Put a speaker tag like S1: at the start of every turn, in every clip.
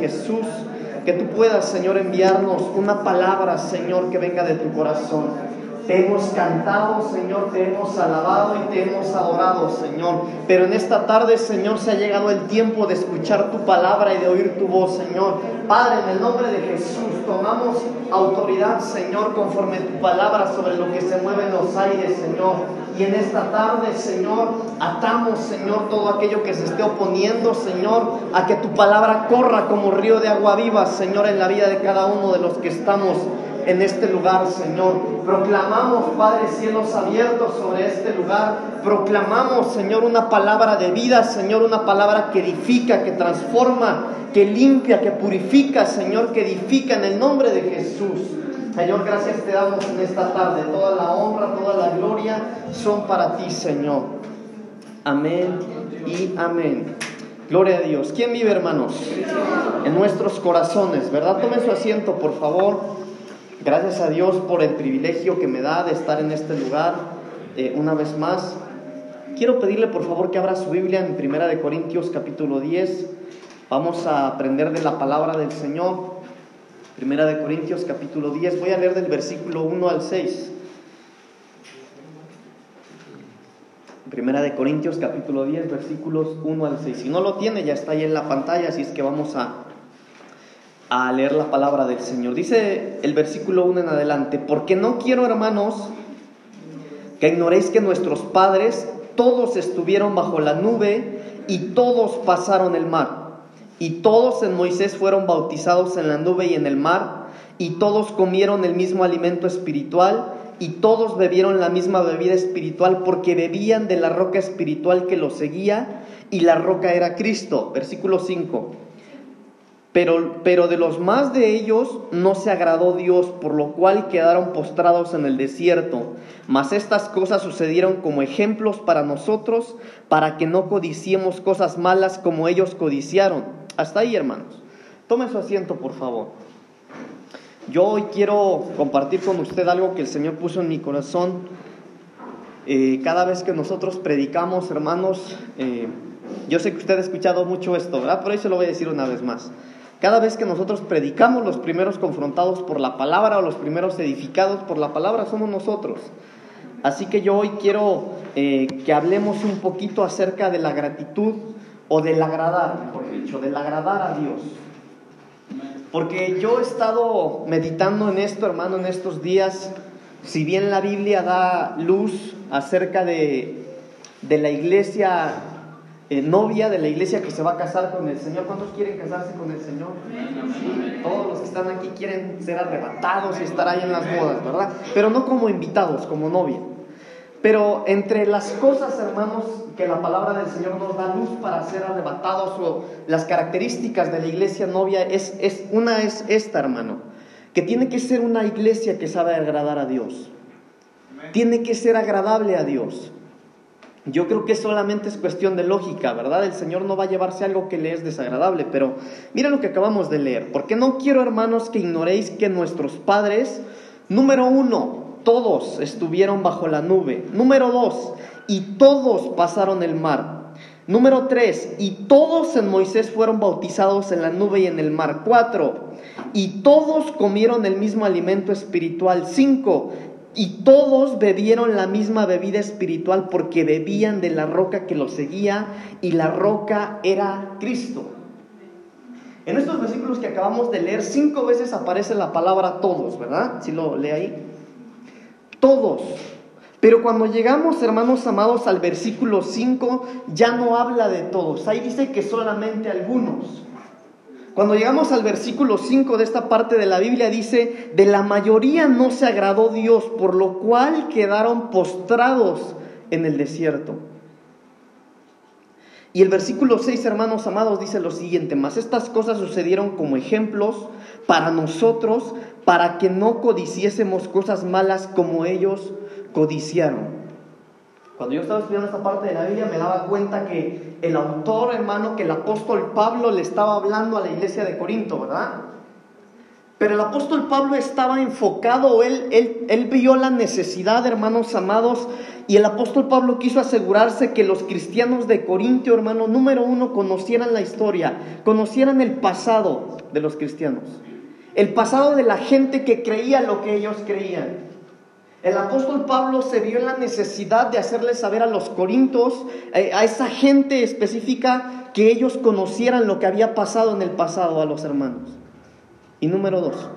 S1: Jesús, que tú puedas, Señor, enviarnos una palabra, Señor, que venga de tu corazón. Te hemos cantado, Señor, te hemos alabado y te hemos adorado, Señor. Pero en esta tarde, Señor, se ha llegado el tiempo de escuchar tu palabra y de oír tu voz, Señor. Padre, en el nombre de Jesús, tomamos autoridad, Señor, conforme tu palabra sobre lo que se mueve en los aires, Señor. Y en esta tarde, Señor, atamos, Señor, todo aquello que se esté oponiendo, Señor, a que tu palabra corra como río de agua viva, Señor, en la vida de cada uno de los que estamos en este lugar, Señor. Proclamamos, Padre, cielos abiertos sobre este lugar. Proclamamos, Señor, una palabra de vida, Señor, una palabra que edifica, que transforma, que limpia, que purifica, Señor, que edifica en el nombre de Jesús. Señor, gracias te damos en esta tarde. Toda la honra, toda la gloria son para ti, Señor. Amén y amén. Gloria a Dios. ¿Quién vive, hermanos? En nuestros corazones, ¿verdad? Tomen su asiento, por favor. Gracias a Dios por el privilegio que me da de estar en este lugar eh, una vez más. Quiero pedirle por favor que abra su Biblia en Primera de Corintios capítulo 10. Vamos a aprender de la palabra del Señor. Primera de Corintios capítulo 10. Voy a leer del versículo 1 al 6. Primera de Corintios capítulo 10 versículos 1 al 6. Si no lo tiene ya está ahí en la pantalla, así es que vamos a a leer la palabra del Señor. Dice el versículo 1 en adelante, porque no quiero, hermanos, que ignoréis que nuestros padres todos estuvieron bajo la nube y todos pasaron el mar. Y todos en Moisés fueron bautizados en la nube y en el mar, y todos comieron el mismo alimento espiritual, y todos bebieron la misma bebida espiritual, porque bebían de la roca espiritual que los seguía, y la roca era Cristo. Versículo 5. Pero, de los más de ellos no se agradó Dios, por lo cual quedaron postrados en el desierto. Mas estas cosas sucedieron como ejemplos para nosotros, para que no codiciemos cosas malas como ellos codiciaron. Hasta ahí, hermanos. Tome su asiento, por favor. Yo hoy quiero compartir con usted algo que el Señor puso en mi corazón. Eh, cada vez que nosotros predicamos, hermanos, eh, yo sé que usted ha escuchado mucho esto, ¿verdad? Por eso lo voy a decir una vez más. Cada vez que nosotros predicamos, los primeros confrontados por la palabra o los primeros edificados por la palabra somos nosotros. Así que yo hoy quiero eh, que hablemos un poquito acerca de la gratitud o del agradar, mejor dicho, del agradar a Dios. Porque yo he estado meditando en esto, hermano, en estos días. Si bien la Biblia da luz acerca de, de la iglesia eh, novia de la iglesia que se va a casar con el Señor. ¿Cuántos quieren casarse con el Señor? todos los que están aquí quieren ser arrebatados y estar ahí en las bodas, ¿verdad? Pero no como invitados, como novia. Pero entre las cosas, hermanos, que la palabra del Señor nos da luz para ser arrebatados o las características de la iglesia novia, es, es, una es esta, hermano, que tiene que ser una iglesia que sabe agradar a Dios. Tiene que ser agradable a Dios. Yo creo que solamente es cuestión de lógica, ¿verdad? El Señor no va a llevarse algo que le es desagradable, pero mira lo que acabamos de leer. Porque no quiero, hermanos, que ignoréis que nuestros padres, número uno, todos estuvieron bajo la nube. Número dos, y todos pasaron el mar. Número tres, y todos en Moisés fueron bautizados en la nube y en el mar. Cuatro, y todos comieron el mismo alimento espiritual. Cinco, y todos bebieron la misma bebida espiritual porque bebían de la roca que los seguía y la roca era Cristo. En estos versículos que acabamos de leer, cinco veces aparece la palabra todos, ¿verdad? Si lo lee ahí. Todos. Pero cuando llegamos, hermanos amados, al versículo 5, ya no habla de todos. Ahí dice que solamente algunos. Cuando llegamos al versículo 5 de esta parte de la Biblia dice, de la mayoría no se agradó Dios, por lo cual quedaron postrados en el desierto. Y el versículo 6, hermanos amados, dice lo siguiente, mas estas cosas sucedieron como ejemplos para nosotros, para que no codiciésemos cosas malas como ellos codiciaron. Cuando yo estaba estudiando esta parte de la Biblia me daba cuenta que el autor, hermano, que el apóstol Pablo le estaba hablando a la iglesia de Corinto, ¿verdad? Pero el apóstol Pablo estaba enfocado, él, él, él vio la necesidad, hermanos amados, y el apóstol Pablo quiso asegurarse que los cristianos de Corintio, hermano, número uno, conocieran la historia, conocieran el pasado de los cristianos, el pasado de la gente que creía lo que ellos creían. El apóstol Pablo se vio en la necesidad de hacerles saber a los corintios, eh, a esa gente específica, que ellos conocieran lo que había pasado en el pasado a los hermanos. Y número dos,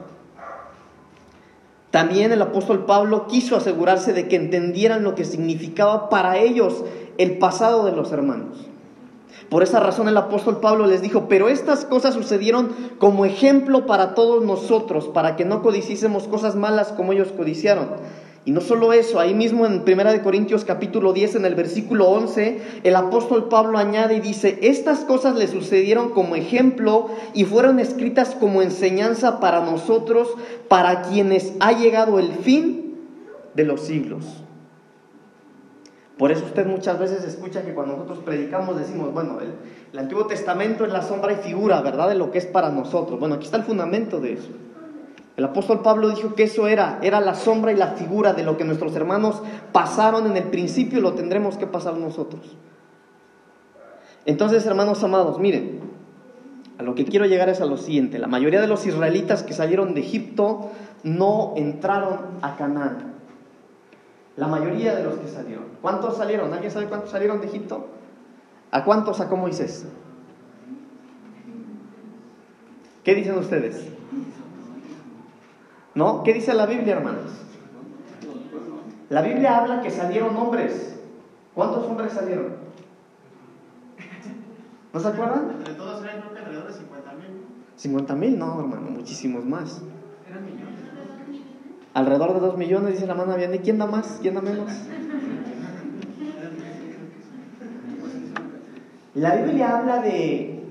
S1: también el apóstol Pablo quiso asegurarse de que entendieran lo que significaba para ellos el pasado de los hermanos. Por esa razón el apóstol Pablo les dijo, pero estas cosas sucedieron como ejemplo para todos nosotros, para que no codicísemos cosas malas como ellos codiciaron. Y no solo eso, ahí mismo en 1 Corintios capítulo 10, en el versículo 11, el apóstol Pablo añade y dice, estas cosas le sucedieron como ejemplo y fueron escritas como enseñanza para nosotros, para quienes ha llegado el fin de los siglos. Por eso usted muchas veces escucha que cuando nosotros predicamos decimos, bueno, el, Antiguo Testamento es la sombra y figura, ¿verdad?, de lo que es para nosotros. Bueno, aquí está el fundamento de eso. El apóstol Pablo dijo que eso era, era la sombra y la figura de lo que nuestros hermanos pasaron en el principio y lo tendremos que pasar nosotros. Entonces, hermanos amados, miren, a lo que quiero llegar es a lo siguiente. La mayoría de los israelitas que salieron de Egipto no entraron a Canaán. La mayoría de los que salieron. ¿Cuántos salieron? ¿Alguien sabe cuántos salieron de Egipto? ¿A cuántos sacó Moisés? ¿Qué dicen ustedes? ¿No? ¿Qué dice la Biblia, hermanos? La Biblia habla que salieron hombres. ¿Cuántos hombres salieron? ¿No se acuerdan?
S2: Entre todos eran alrededor de 50 mil.
S1: 50 mil, no, hermano, muchísimos más. Alrededor de 2 millones, dice la mano bien. ¿Y quién da más? ¿Quién da menos? La Biblia habla de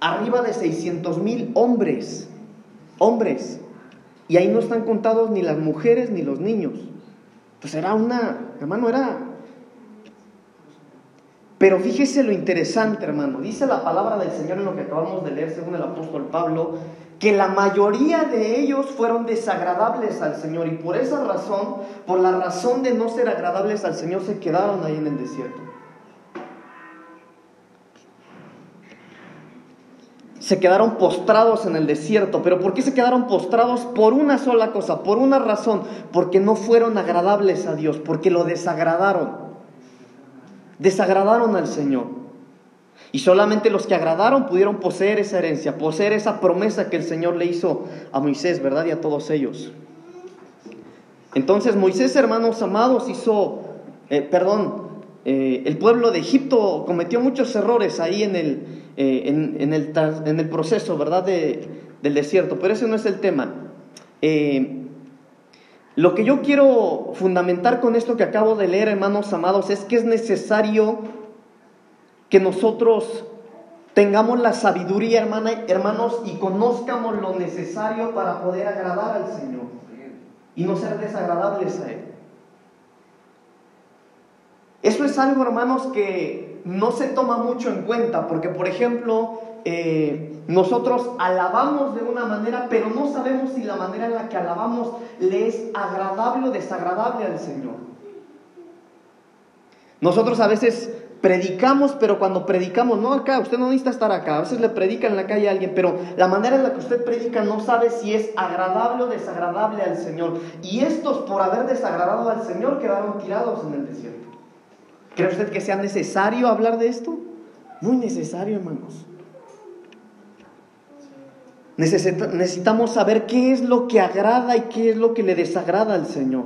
S1: arriba de 600 mil hombres. Hombres. Y ahí no están contados ni las mujeres ni los niños. Pues era una, hermano, era... Pero fíjese lo interesante, hermano. Dice la palabra del Señor en lo que acabamos de leer según el apóstol Pablo, que la mayoría de ellos fueron desagradables al Señor y por esa razón, por la razón de no ser agradables al Señor, se quedaron ahí en el desierto. se quedaron postrados en el desierto. ¿Pero por qué se quedaron postrados? Por una sola cosa, por una razón, porque no fueron agradables a Dios, porque lo desagradaron. Desagradaron al Señor. Y solamente los que agradaron pudieron poseer esa herencia, poseer esa promesa que el Señor le hizo a Moisés, ¿verdad? Y a todos ellos. Entonces Moisés, hermanos amados, hizo, eh, perdón, eh, el pueblo de Egipto cometió muchos errores ahí en el, eh, en, el, en, el, proceso, ¿verdad?, de, del desierto, pero ese no es el tema. Eh, lo que yo quiero fundamentar con esto que acabo de leer, hermanos amados, es que es necesario que nosotros tengamos la sabiduría, hermana, hermanos, y conozcamos lo necesario para poder agradar al Señor y no ser desagradables a Él. Eso es algo, hermanos, que no se toma mucho en cuenta, porque, por ejemplo, eh, nosotros alabamos de una manera, pero no sabemos si la manera en la que alabamos le es agradable o desagradable al Señor. Nosotros a veces predicamos, pero cuando predicamos, no acá, usted no necesita estar acá, a veces le predica en la calle a alguien, pero la manera en la que usted predica no sabe si es agradable o desagradable al Señor. Y estos, por haber desagradado al Señor, quedaron tirados en el desierto. ¿Cree usted que sea necesario hablar de esto? Muy necesario, hermanos. Necesitamos saber qué es lo que agrada y qué es lo que le desagrada al Señor.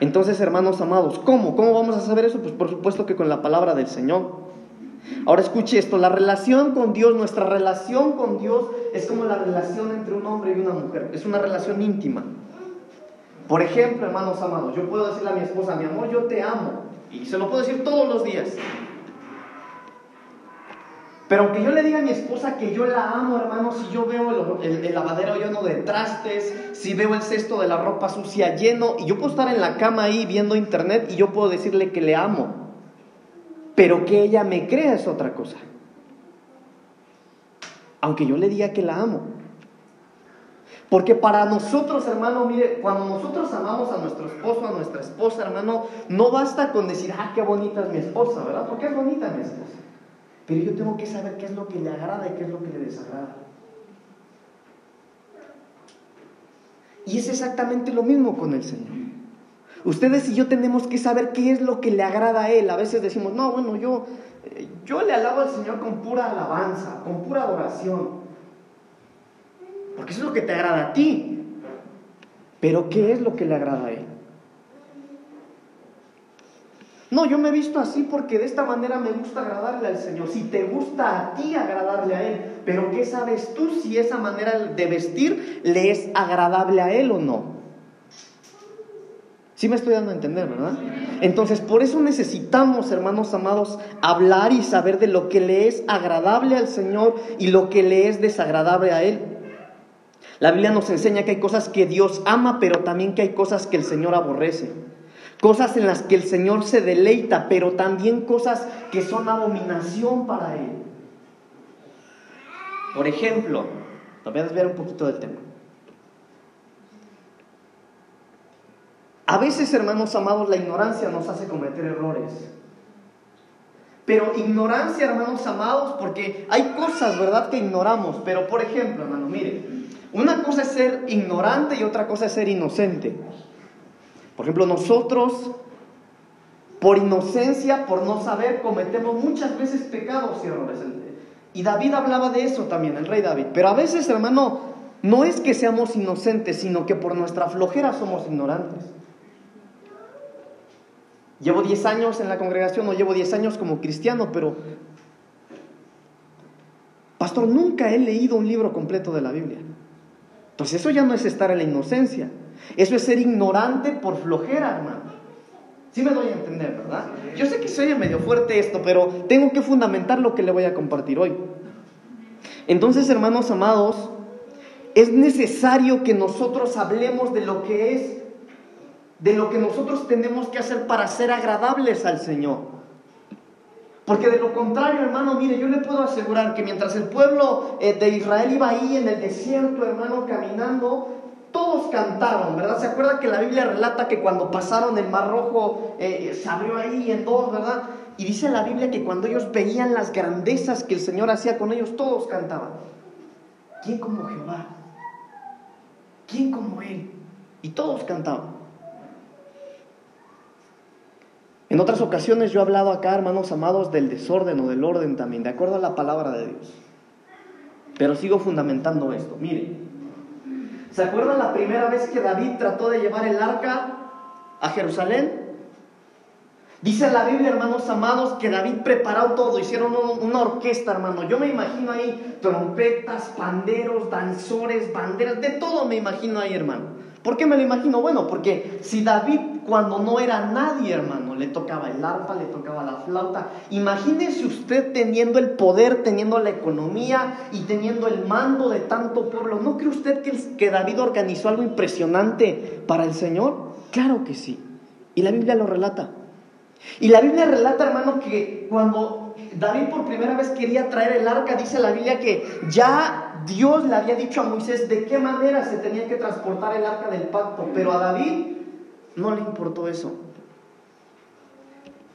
S1: Entonces, hermanos amados, ¿cómo? ¿Cómo vamos a saber eso? Pues por supuesto que con la palabra del Señor. Ahora escuche esto, la relación con Dios, nuestra relación con Dios es como la relación entre un hombre y una mujer, es una relación íntima. Por ejemplo, hermanos amados, yo puedo decirle a mi esposa, mi amor, yo te amo. Y se lo puedo decir todos los días. Pero aunque yo le diga a mi esposa que yo la amo, hermanos, si yo veo el, lavadero lleno de trastes, si veo el cesto de la ropa sucia lleno, y yo puedo estar en la cama ahí viendo internet y yo puedo decirle que le amo. Pero que ella me crea es otra cosa. Aunque yo le diga que la amo. Porque para nosotros, hermano, mire, cuando nosotros amamos a nuestro esposo, a nuestra esposa, hermano, no basta con decir, ah, qué bonita es mi esposa, ¿verdad? Porque es bonita mi esposa. Pero yo tengo que saber qué es lo que le agrada y qué es lo que le desagrada. Y es exactamente lo mismo con el Señor. Ustedes y yo tenemos que saber qué es lo que le agrada a Él. A veces decimos, no, bueno, yo, eh, yo le alabo al Señor con pura alabanza, con pura adoración. Porque eso es lo que te agrada a ti. Pero ¿qué es lo que le agrada a Él? No, yo me he visto así porque de esta manera me gusta agradarle al Señor. Si te gusta a ti agradarle a Él, pero ¿qué sabes tú si esa manera de vestir le es agradable a Él o no? Sí me estoy dando a entender, ¿verdad? Entonces, por eso necesitamos, hermanos amados, hablar y saber de lo que le es agradable al Señor y lo que le es desagradable a Él. La Biblia nos enseña que hay cosas que Dios ama, pero también que hay cosas que el Señor aborrece. Cosas en las que el Señor se deleita, pero también cosas que son abominación para Él. Por ejemplo, voy a desviar un poquito del tema. A veces, hermanos amados, la ignorancia nos hace cometer errores. Pero ignorancia, hermanos amados, porque hay cosas, ¿verdad?, que ignoramos. Pero, por ejemplo, hermano, mire, una cosa es ser ignorante y otra cosa es ser inocente. Por ejemplo, nosotros, por inocencia, por no saber, cometemos muchas veces pecados y errores. Y David hablaba de eso también, el rey David. Pero a veces, hermano, no es que seamos inocentes, sino que por nuestra flojera somos ignorantes. Llevo 10 años en la congregación, no llevo 10 años como cristiano, pero, pastor, nunca he leído un libro completo de la Biblia. Entonces eso ya no es estar en la inocencia. Eso es ser ignorante por flojera, hermano. Sí me doy a entender, ¿verdad? Yo sé que soy medio fuerte esto, pero tengo que fundamentar lo que le voy a compartir hoy. Entonces, hermanos amados, es necesario que nosotros hablemos de lo que es, de lo que nosotros tenemos que hacer para ser agradables al Señor. Porque de lo contrario, hermano, mire, yo le puedo asegurar que mientras el pueblo eh, de Israel iba ahí en el desierto, hermano, caminando, todos cantaron, ¿verdad? ¿Se acuerda que la Biblia relata que cuando pasaron el Mar Rojo eh, se abrió ahí en dos, ¿verdad? Y dice la Biblia que cuando ellos veían las grandezas que el Señor hacía con ellos, todos cantaban. ¿Quién como Jehová? ¿Quién como Él? Y todos cantaban. En otras ocasiones yo he hablado acá, hermanos amados, del desorden o del orden también, de acuerdo a la palabra de Dios. Pero sigo fundamentando esto. Mire, ¿Se acuerdan la primera vez que David trató de llevar el arca a Jerusalén? Dice la Biblia, hermanos amados, que David preparó todo, hicieron una orquesta, hermano. Yo me imagino ahí trompetas, panderos, danzores, banderas, de todo me imagino ahí, hermano. ¿Por qué me lo imagino? Bueno, porque si David cuando no era nadie, hermano, le tocaba el arpa, le tocaba la flauta, imagínese usted teniendo el poder, teniendo la economía y teniendo el mando de tanto pueblo. ¿No cree usted que, que David organizó algo impresionante para el Señor? Claro que sí. Y la Biblia lo relata. Y la Biblia relata, hermano, que cuando David por primera vez quería traer el arca, dice la Biblia que ya Dios le había dicho a Moisés de qué manera se tenía que transportar el arca del pacto, pero a David no le importó eso.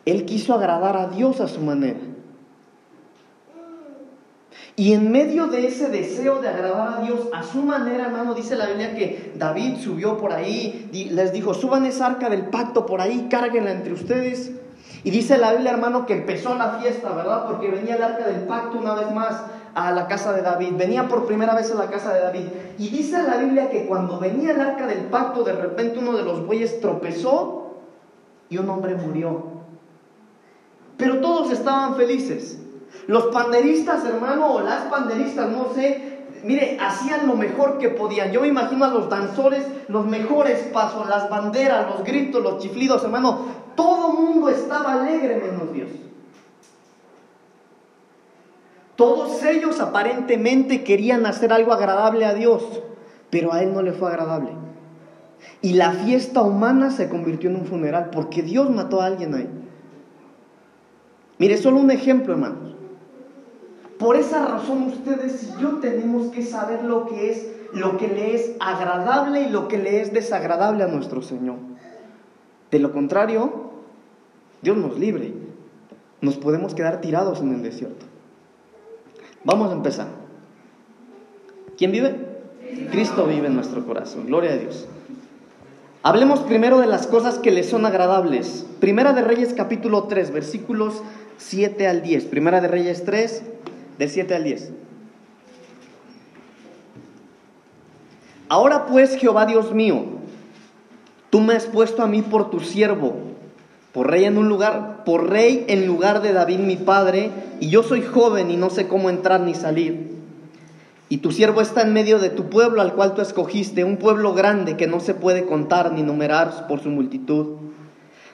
S1: Él quiso agradar a Dios a su manera. Y en medio de ese deseo de agradar a Dios a su manera, hermano, dice la Biblia que David subió por ahí, les dijo, suban esa arca del pacto por ahí, cárguenla entre ustedes. Y dice la Biblia, hermano, que empezó la fiesta, ¿verdad? Porque venía el arca del pacto una vez más a la casa de David, venía por primera vez a la casa de David. Y dice la Biblia que cuando venía el arca del pacto, de repente uno de los bueyes tropezó y un hombre murió. Pero todos estaban felices. Los panderistas, hermano, o las panderistas, no sé, mire, hacían lo mejor que podían. Yo me imagino a los danzores, los mejores pasos, las banderas, los gritos, los chiflidos, hermano. Todo mundo estaba alegre menos Dios. Todos ellos aparentemente querían hacer algo agradable a Dios, pero a él no le fue agradable. Y la fiesta humana se convirtió en un funeral porque Dios mató a alguien ahí. Mire, solo un ejemplo, hermanos. Por esa razón ustedes y yo tenemos que saber lo que es, lo que le es agradable y lo que le es desagradable a nuestro Señor. De lo contrario, Dios nos libre. Nos podemos quedar tirados en el desierto. Vamos a empezar. ¿Quién vive? Cristo vive en nuestro corazón. Gloria a Dios. Hablemos primero de las cosas que le son agradables. Primera de Reyes capítulo 3, versículos 7 al 10. Primera de Reyes 3, del 7 al 10. Ahora pues, Jehová Dios mío, tú me has puesto a mí por tu siervo, por rey en un lugar, por rey en lugar de David mi padre, y yo soy joven y no sé cómo entrar ni salir. Y tu siervo está en medio de tu pueblo al cual tú escogiste, un pueblo grande que no se puede contar ni numerar por su multitud.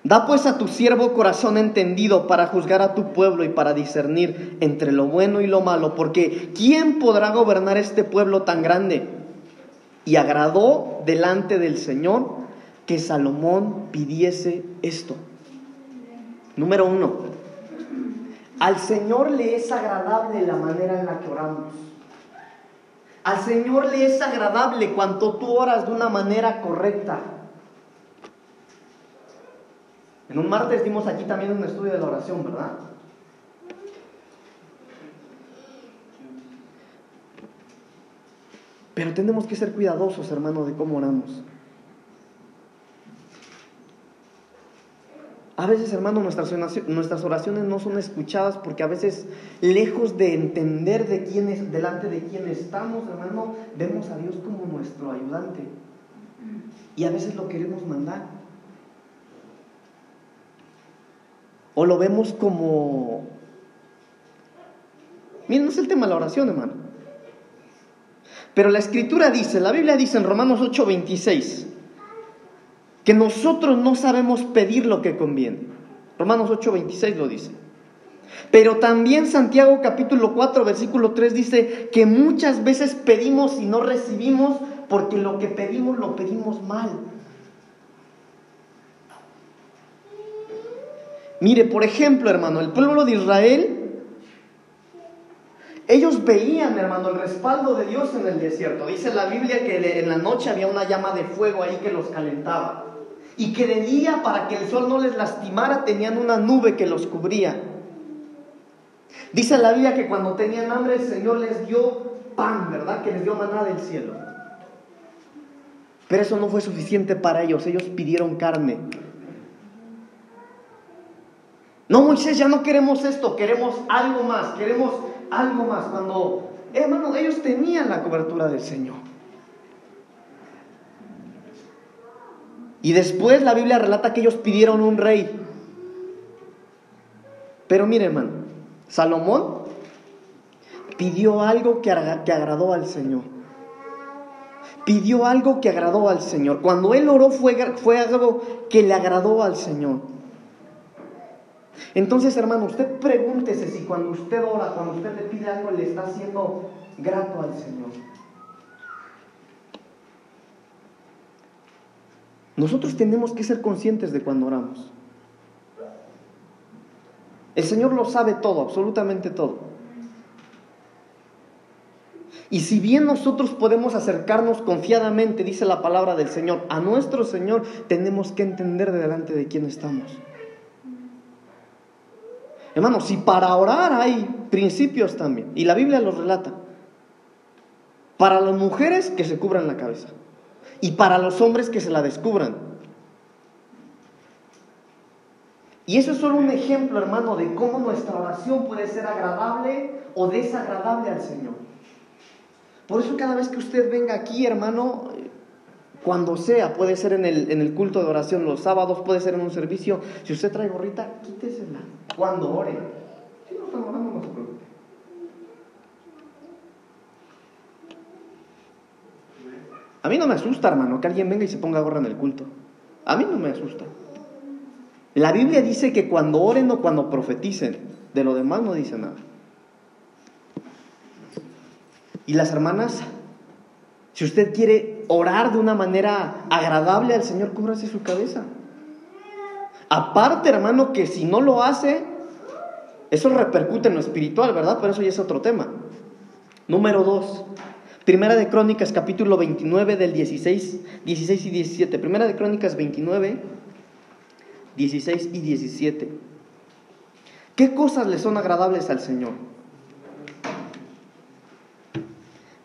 S1: Da pues a tu siervo corazón entendido para juzgar a tu pueblo y para discernir entre lo bueno y lo malo, porque ¿quién podrá gobernar este pueblo tan grande? Y agradó delante del Señor que Salomón pidiese esto. Número uno, al Señor le es agradable la manera en la que oramos. Al Señor le es agradable cuando tú oras de una manera correcta. En un martes dimos aquí también un estudio de la oración, ¿verdad? Pero tenemos que ser cuidadosos, hermano, de cómo oramos. A veces, hermano, nuestras oraciones, no son escuchadas porque a veces, lejos de entender de quién es, delante de quién estamos, hermano, vemos a Dios como nuestro ayudante. Y a veces lo queremos mandar. O lo vemos como... Miren, no es el tema de la oración, hermano. Pero la escritura dice, la Biblia dice en Romanos 8:26, que nosotros no sabemos pedir lo que conviene. Romanos 8:26 lo dice. Pero también Santiago capítulo 4 versículo 3 dice que muchas veces pedimos y no recibimos porque lo que pedimos lo pedimos mal. Mire, por ejemplo, hermano, el pueblo de Israel, ellos veían, hermano, el respaldo de Dios en el desierto. Dice la Biblia que en la noche había una llama de fuego ahí que los calentaba. Y que de día, para que el sol no les lastimara, tenían una nube que los cubría. Dice la Biblia que cuando tenían hambre el Señor les dio pan, ¿verdad? Que les dio maná del cielo. Pero eso no fue suficiente para ellos, ellos pidieron carne. No, Moisés, ya no queremos esto, queremos algo más, queremos algo más. Cuando, hermano, ellos tenían la cobertura del Señor. Y después la Biblia relata que ellos pidieron un rey. Pero mire, hermano, Salomón pidió algo que, agradó al Señor. Pidió algo que agradó al Señor. Cuando él oró fue, fue algo que le agradó al Señor. Entonces, hermano, usted pregúntese si cuando usted ora, cuando usted le pide algo, le está haciendo grato al Señor. Nosotros tenemos que ser conscientes de cuando oramos. El Señor lo sabe todo, absolutamente todo. Y si bien nosotros podemos acercarnos confiadamente, dice la palabra del Señor, a nuestro Señor, tenemos que entender de delante de quién estamos. Hermano, si para orar hay principios también, y la Biblia los relata, para las mujeres que se cubran la cabeza, y para los hombres que se la descubran. Y eso es solo un ejemplo, hermano, de cómo nuestra oración puede ser agradable o desagradable al Señor. Por eso cada vez que usted venga aquí, hermano, cuando sea, puede ser en el, en el culto de oración los sábados, puede ser en un servicio, si usted trae gorrita, quítesela cuando ore. Si no estamos orando, no se A mí no me asusta, hermano, que alguien venga y se ponga gorra en el culto. A mí no me asusta. La Biblia dice que cuando oren o cuando profeticen, de lo demás no dice nada. Y las hermanas, si usted quiere orar de una manera agradable al Señor, cúbrase su cabeza. Aparte, hermano, que si no lo hace, Eso repercute en lo espiritual, ¿verdad? Pero eso ya es otro tema. Número 2. Primera de Crónicas, capítulo 29 del 16, 16 y 17. Primera de Crónicas 29, 16 y 17. ¿Qué cosas le son agradables al Señor?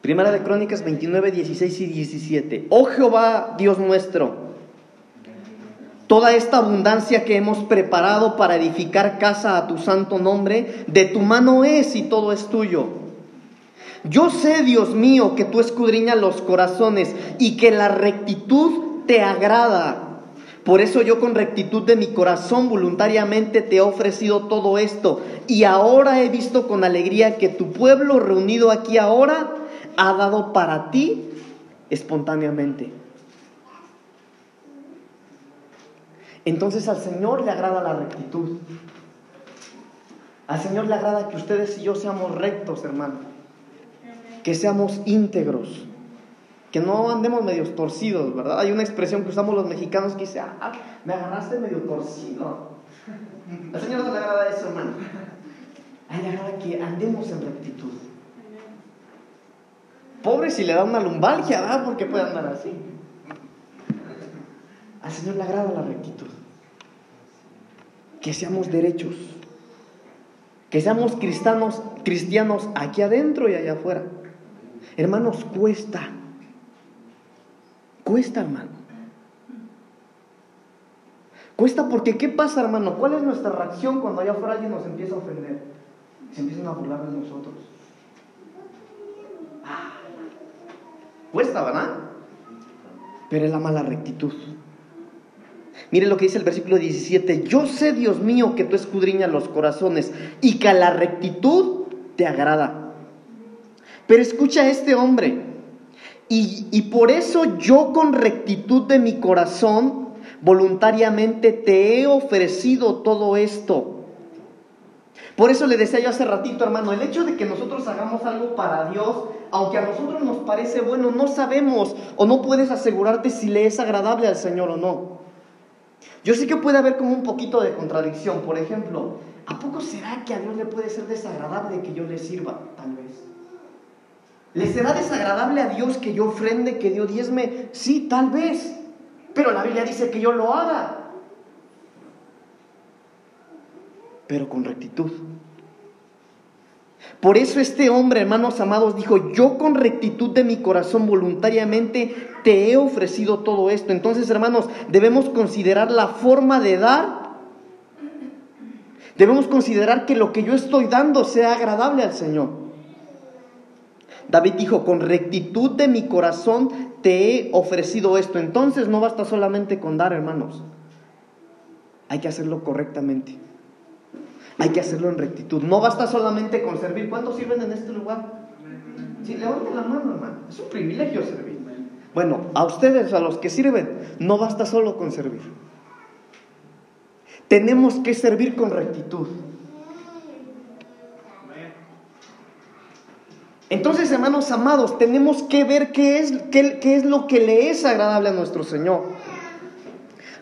S1: Primera de Crónicas 29, 16 y 17. Oh Jehová, Dios nuestro, toda esta abundancia que hemos preparado para edificar casa a tu santo nombre, de tu mano es y todo es tuyo. Yo sé, Dios mío, que tú escudriñas los corazones y que la rectitud te agrada. Por eso yo con rectitud de mi corazón voluntariamente te he ofrecido todo esto. Y ahora he visto con alegría que tu pueblo reunido aquí ahora ha dado para ti espontáneamente. Entonces al Señor le agrada la rectitud. Al Señor le agrada que ustedes y yo seamos rectos, hermano que seamos íntegros, que no andemos medios torcidos, ¿verdad? Hay una expresión que usamos los mexicanos que dice, ah, me agarraste medio torcido. Al Señor no le agrada eso, hermano. A Él le agrada que andemos en rectitud. Pobre si le da una lumbalgia, ¿verdad? Porque puede andar así. Al Señor le agrada la rectitud. Que seamos derechos. Que seamos cristianos, cristianos aquí adentro y allá afuera. Hermanos, cuesta. Cuesta, hermano. Cuesta porque ¿qué pasa, hermano? ¿Cuál es nuestra reacción cuando allá afuera alguien nos empieza a ofender? Se empiezan a burlar de nosotros. Ah, cuesta, ¿verdad? Pero es la mala rectitud. Mire lo que dice el versículo 17. Yo sé, Dios mío, que tú escudriñas los corazones y que a la rectitud te agrada. Pero escucha a este hombre. Y, y por eso yo con rectitud de mi corazón voluntariamente te he ofrecido todo esto. Por eso le decía yo hace ratito, hermano, el hecho de que nosotros hagamos algo para Dios, aunque a nosotros nos parece bueno, no sabemos o no puedes asegurarte si le es agradable al Señor o no. Yo sé que puede haber como un poquito de contradicción. Por ejemplo, ¿a poco será que a Dios le puede ser desagradable que yo le sirva? Tal vez. ¿Le será desagradable a Dios que yo ofrende, que Dios diezme? Sí, tal vez. Pero la Biblia dice que yo lo haga. Pero con rectitud. Por eso este hombre, hermanos amados, dijo, yo con rectitud de mi corazón voluntariamente te he ofrecido todo esto. Entonces, hermanos, debemos considerar la forma de dar. Debemos considerar que lo que yo estoy dando sea agradable al Señor. David dijo, con rectitud de mi corazón te he ofrecido esto. Entonces no basta solamente con dar, hermanos. Hay que hacerlo correctamente. Hay que hacerlo en rectitud. No basta solamente con servir. ¿Cuántos sirven en este lugar? Sí, levanten la mano, hermano. Es un privilegio servir. Bueno, a ustedes, a los que sirven, no basta solo con servir. Tenemos que servir con rectitud. Entonces, hermanos amados, tenemos que ver qué es, qué, es lo que le es agradable a nuestro Señor.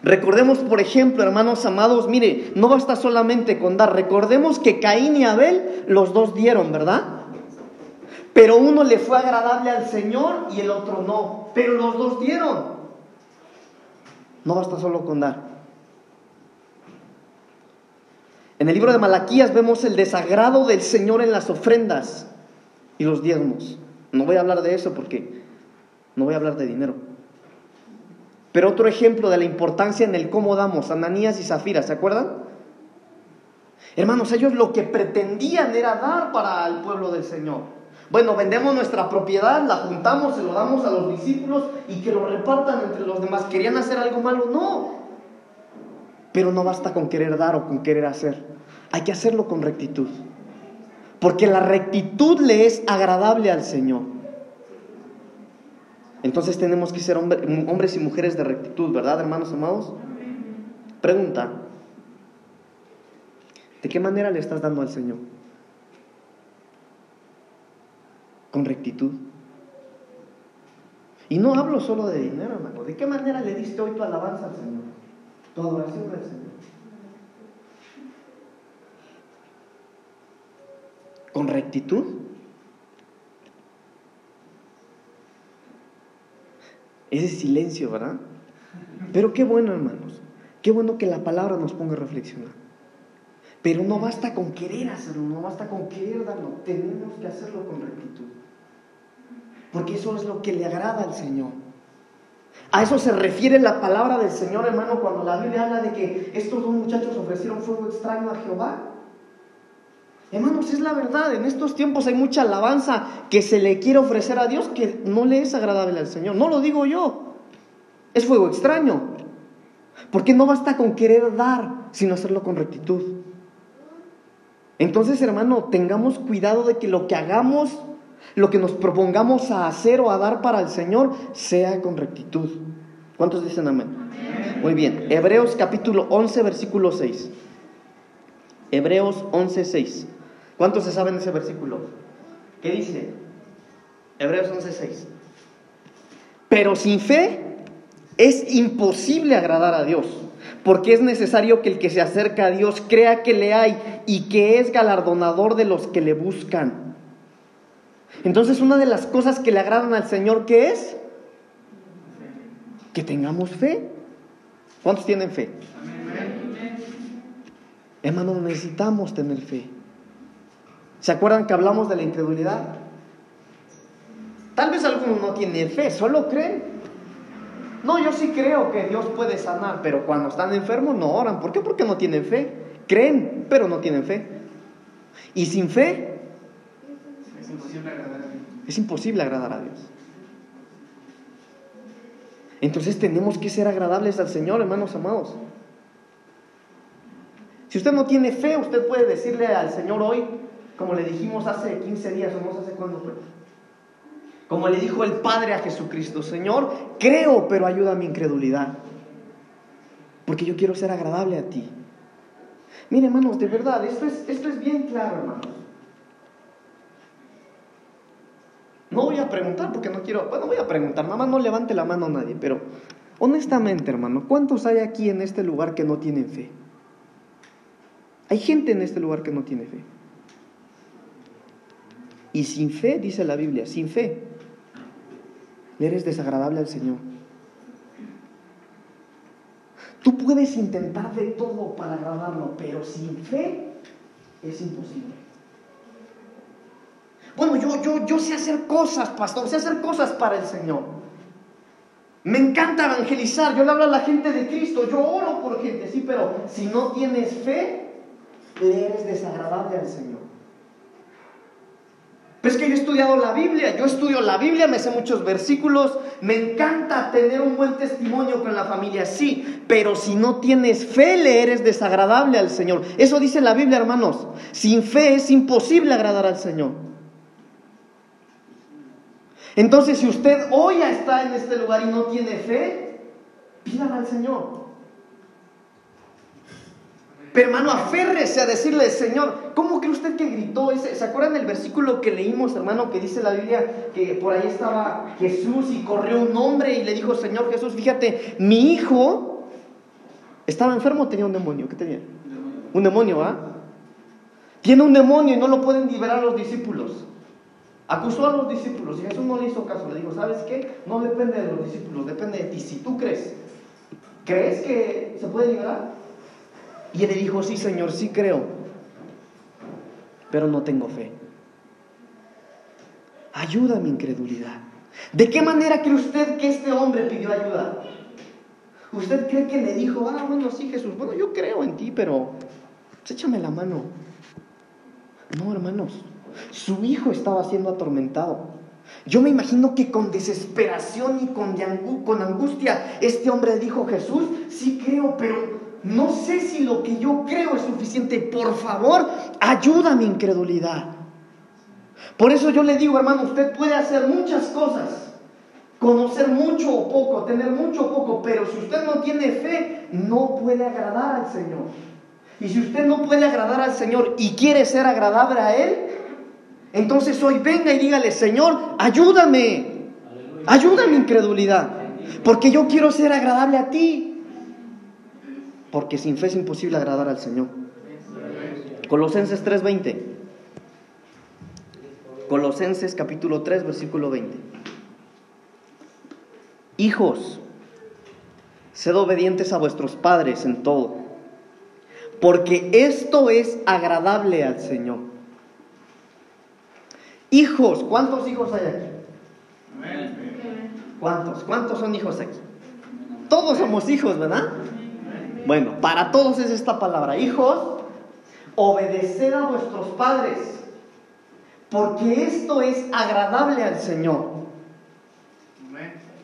S1: Recordemos, por ejemplo, hermanos amados, mire, no basta solamente con dar, recordemos que Caín y Abel los dos dieron, ¿verdad? Pero uno le fue agradable al Señor y el otro no, pero los dos dieron. No basta solo con dar. En el libro de Malaquías vemos el desagrado del Señor en las ofrendas y los diezmos. No voy a hablar de eso porque no voy a hablar de dinero. Pero otro ejemplo de la importancia en el cómo damos, Ananías y Zafira, ¿se acuerdan? Hermanos, ellos lo que pretendían era dar para el pueblo del Señor. Bueno, vendemos nuestra propiedad, la juntamos, se lo damos a los discípulos y que lo repartan entre los demás. ¿Querían hacer algo malo? No. Pero no basta con querer dar o con querer hacer. Hay que hacerlo con rectitud. Porque la rectitud le es agradable al Señor. Entonces tenemos que ser hombres y mujeres de rectitud, ¿verdad, hermanos amados? Pregunta, ¿de qué manera le estás dando al Señor? Con rectitud. Y no hablo solo de dinero, hermano. ¿De qué manera le diste hoy tu alabanza al Señor? Tu adoración al Señor. Rectitud? Ese silencio, ¿verdad? Pero qué bueno, hermanos. Qué bueno que la palabra nos ponga a reflexionar. Pero no basta con querer hacerlo, no basta con querer darlo. Tenemos que hacerlo con rectitud. Porque eso es lo que le agrada al Señor. A eso se refiere la palabra del Señor, hermano, cuando la Biblia habla de que estos dos muchachos ofrecieron fuego extraño a Jehová. Hermanos, es la verdad, en estos tiempos hay mucha alabanza que se le quiere ofrecer a Dios que no le es agradable al Señor. No lo digo yo, es fuego extraño. Porque no basta con querer dar, sino hacerlo con rectitud. Entonces, hermano, tengamos cuidado de que lo que hagamos, lo que nos propongamos a hacer o a dar para el Señor, sea con rectitud. ¿Cuántos dicen amén? Muy bien. Hebreos capítulo 11, versículo 6. Hebreos 11, 6. ¿Cuántos se saben ese versículo? ¿Qué dice? Hebreos 11, 6. Pero sin fe es imposible agradar a Dios, porque es necesario que el que se acerca a Dios crea que le hay y que es galardonador de los que le buscan. Entonces una de las cosas que le agradan al Señor, ¿qué es? Que tengamos fe. ¿Cuántos tienen fe? Hermanos, necesitamos tener fe. ¿Se acuerdan que hablamos de la incredulidad? Tal vez algunos no tienen fe, solo creen. No, yo sí creo que Dios puede sanar, pero cuando están enfermos no oran. ¿Por qué? Porque no tienen fe. Creen, pero no tienen fe. Y sin fe
S2: Es imposible agradar a Dios.
S1: es imposible agradar a Dios. Entonces tenemos que ser agradables al Señor, hermanos amados. Si usted no tiene fe, usted puede decirle al Señor hoy, como le dijimos hace 15 días o no sé cuándo fue. Como le dijo el Padre a Jesucristo, Señor, creo, pero ayuda a mi incredulidad. Porque yo quiero ser agradable a ti. Mire, hermanos, de verdad, esto es, esto es bien claro, hermanos. No voy a preguntar porque no quiero, bueno, voy a preguntar, nada más no levante la mano nadie, pero honestamente, hermano, ¿cuántos hay aquí en este lugar que no tienen fe? Hay gente en este lugar que no tiene fe. Y sin fe, dice la Biblia, sin fe, le eres desagradable al Señor. Tú puedes intentar de todo para agradarlo, pero sin fe es imposible. Bueno, yo, yo, yo sé hacer cosas, pastor, sé hacer cosas para el Señor. Me encanta evangelizar, yo le hablo a la gente de Cristo, yo oro por gente, sí, pero si no tienes fe, le eres desagradable al Señor. Es que yo he estudiado la Biblia, yo estudio la Biblia, me sé muchos versículos, me encanta tener un buen testimonio con la familia, sí, pero si no tienes fe, le eres desagradable al Señor. Eso dice la Biblia, hermanos. Sin fe es imposible agradar al Señor. Entonces, si usted hoy ya está en este lugar y no tiene fe, pídala al Señor. Pero hermano, aférrese a decirle, Señor, ¿cómo cree usted que gritó? ¿Se acuerdan del versículo que leímos, hermano, que dice la Biblia que por ahí estaba Jesús y corrió un hombre y le dijo, Señor Jesús, fíjate, mi hijo estaba enfermo o tenía un demonio? ¿Qué tenía? Un demonio, ¿ah? Tiene un demonio y no lo pueden liberar los discípulos. Acusó a los discípulos y Jesús no le hizo caso. Le dijo, ¿sabes qué? No depende de los discípulos, depende de ti. Si tú crees, ¿crees que se puede liberar? Y él le dijo, sí, Señor, sí creo, pero no tengo fe. Ayuda a mi incredulidad. ¿De qué manera cree usted que este hombre pidió ayuda? ¿Usted cree que le dijo, ah, bueno, sí, Jesús, bueno, yo creo en ti, pero pues, échame la mano? No, hermanos, su hijo estaba siendo atormentado. Yo me imagino que con desesperación y con, angustia este hombre dijo, Jesús, sí creo, pero no sé si lo que yo creo es suficiente. Por favor, ayuda a mi incredulidad. Por eso yo le digo, hermano, usted puede hacer muchas cosas, conocer mucho o poco, tener mucho o poco, pero si usted no tiene fe, no puede agradar al Señor. Y si usted no puede agradar al Señor y quiere ser agradable a Él, entonces hoy venga y dígale, Señor, ayúdame, ayuda a mi incredulidad, porque yo quiero ser agradable a ti. Porque sin fe es imposible agradar al Señor. Colosenses 3:20. Colosenses capítulo 3, versículo 20. Hijos, sed obedientes a vuestros padres en todo, porque esto es agradable al Señor. Hijos, ¿cuántos hijos hay aquí? ¿Cuántos? ¿Cuántos son hijos aquí? Todos somos hijos, ¿verdad? Bueno, para todos es esta palabra. Hijos, obedeced a vuestros padres, porque esto es agradable al Señor.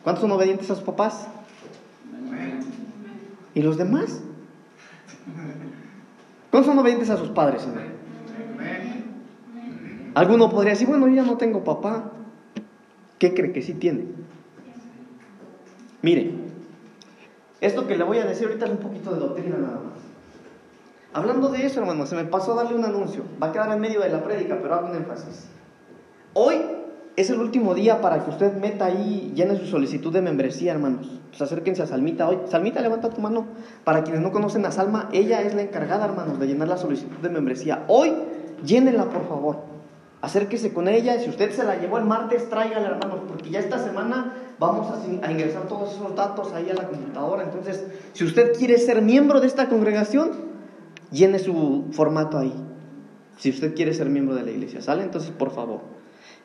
S1: ¿Cuántos son obedientes a sus papás? ¿Y los demás? ¿Cuántos son obedientes a sus padres, Señor? Alguno podría decir, bueno, yo ya no tengo papá. ¿Qué cree que sí tiene? Mire, esto que le voy a decir ahorita es un poquito de doctrina nada más. Hablando de eso, hermano, se me pasó a darle un anuncio. Va a quedar en medio de la prédica, pero hago un énfasis. Hoy es el último día para que usted meta ahí, llene su solicitud de membresía, hermanos. Pues acérquense a Salmita hoy. Salmita, levanta tu mano. Para quienes no conocen a Salma, ella es la encargada, hermanos, de llenar la solicitud de membresía. Hoy, llénela, por favor. Acérquese con ella. Si usted se la llevó el martes, tráigala, hermanos, porque ya esta semana vamos a, ingresar todos esos datos ahí a la computadora. Entonces, si usted quiere ser miembro de esta congregación, llene su formato ahí. Si usted quiere ser miembro de la iglesia, ¿sale? Entonces, por favor.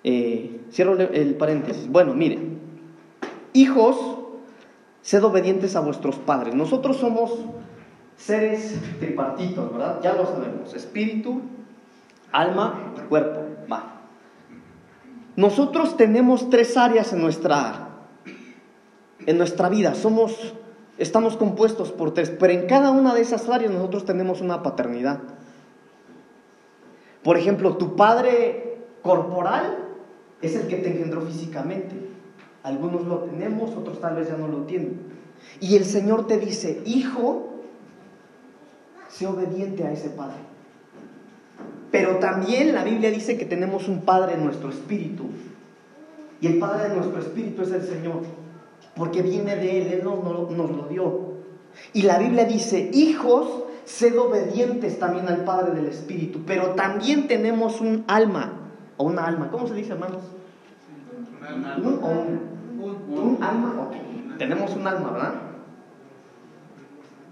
S1: Eh, cierro el paréntesis. Bueno, mire, hijos, sed obedientes a vuestros padres. Nosotros somos seres tripartitos, ¿verdad? Ya lo sabemos. Espíritu, alma y cuerpo. Nosotros tenemos tres áreas en nuestra, en nuestra vida. Somos, estamos compuestos por tres, pero en cada una de esas áreas nosotros tenemos una paternidad. Por ejemplo, tu padre corporal es el que te engendró físicamente. Algunos lo tenemos, otros tal vez ya no lo tienen. Y el Señor te dice, hijo, sé obediente a ese Padre. Pero también la Biblia dice que tenemos un Padre en nuestro espíritu. Y el Padre de nuestro espíritu es el Señor. Porque viene de Él, Él nos, nos lo dio. Y la Biblia dice, hijos, sed obedientes también al Padre del Espíritu. Pero también tenemos un alma o una alma. ¿Cómo se dice, hermanos? Un, un, un, un alma. Tenemos un alma, ¿verdad?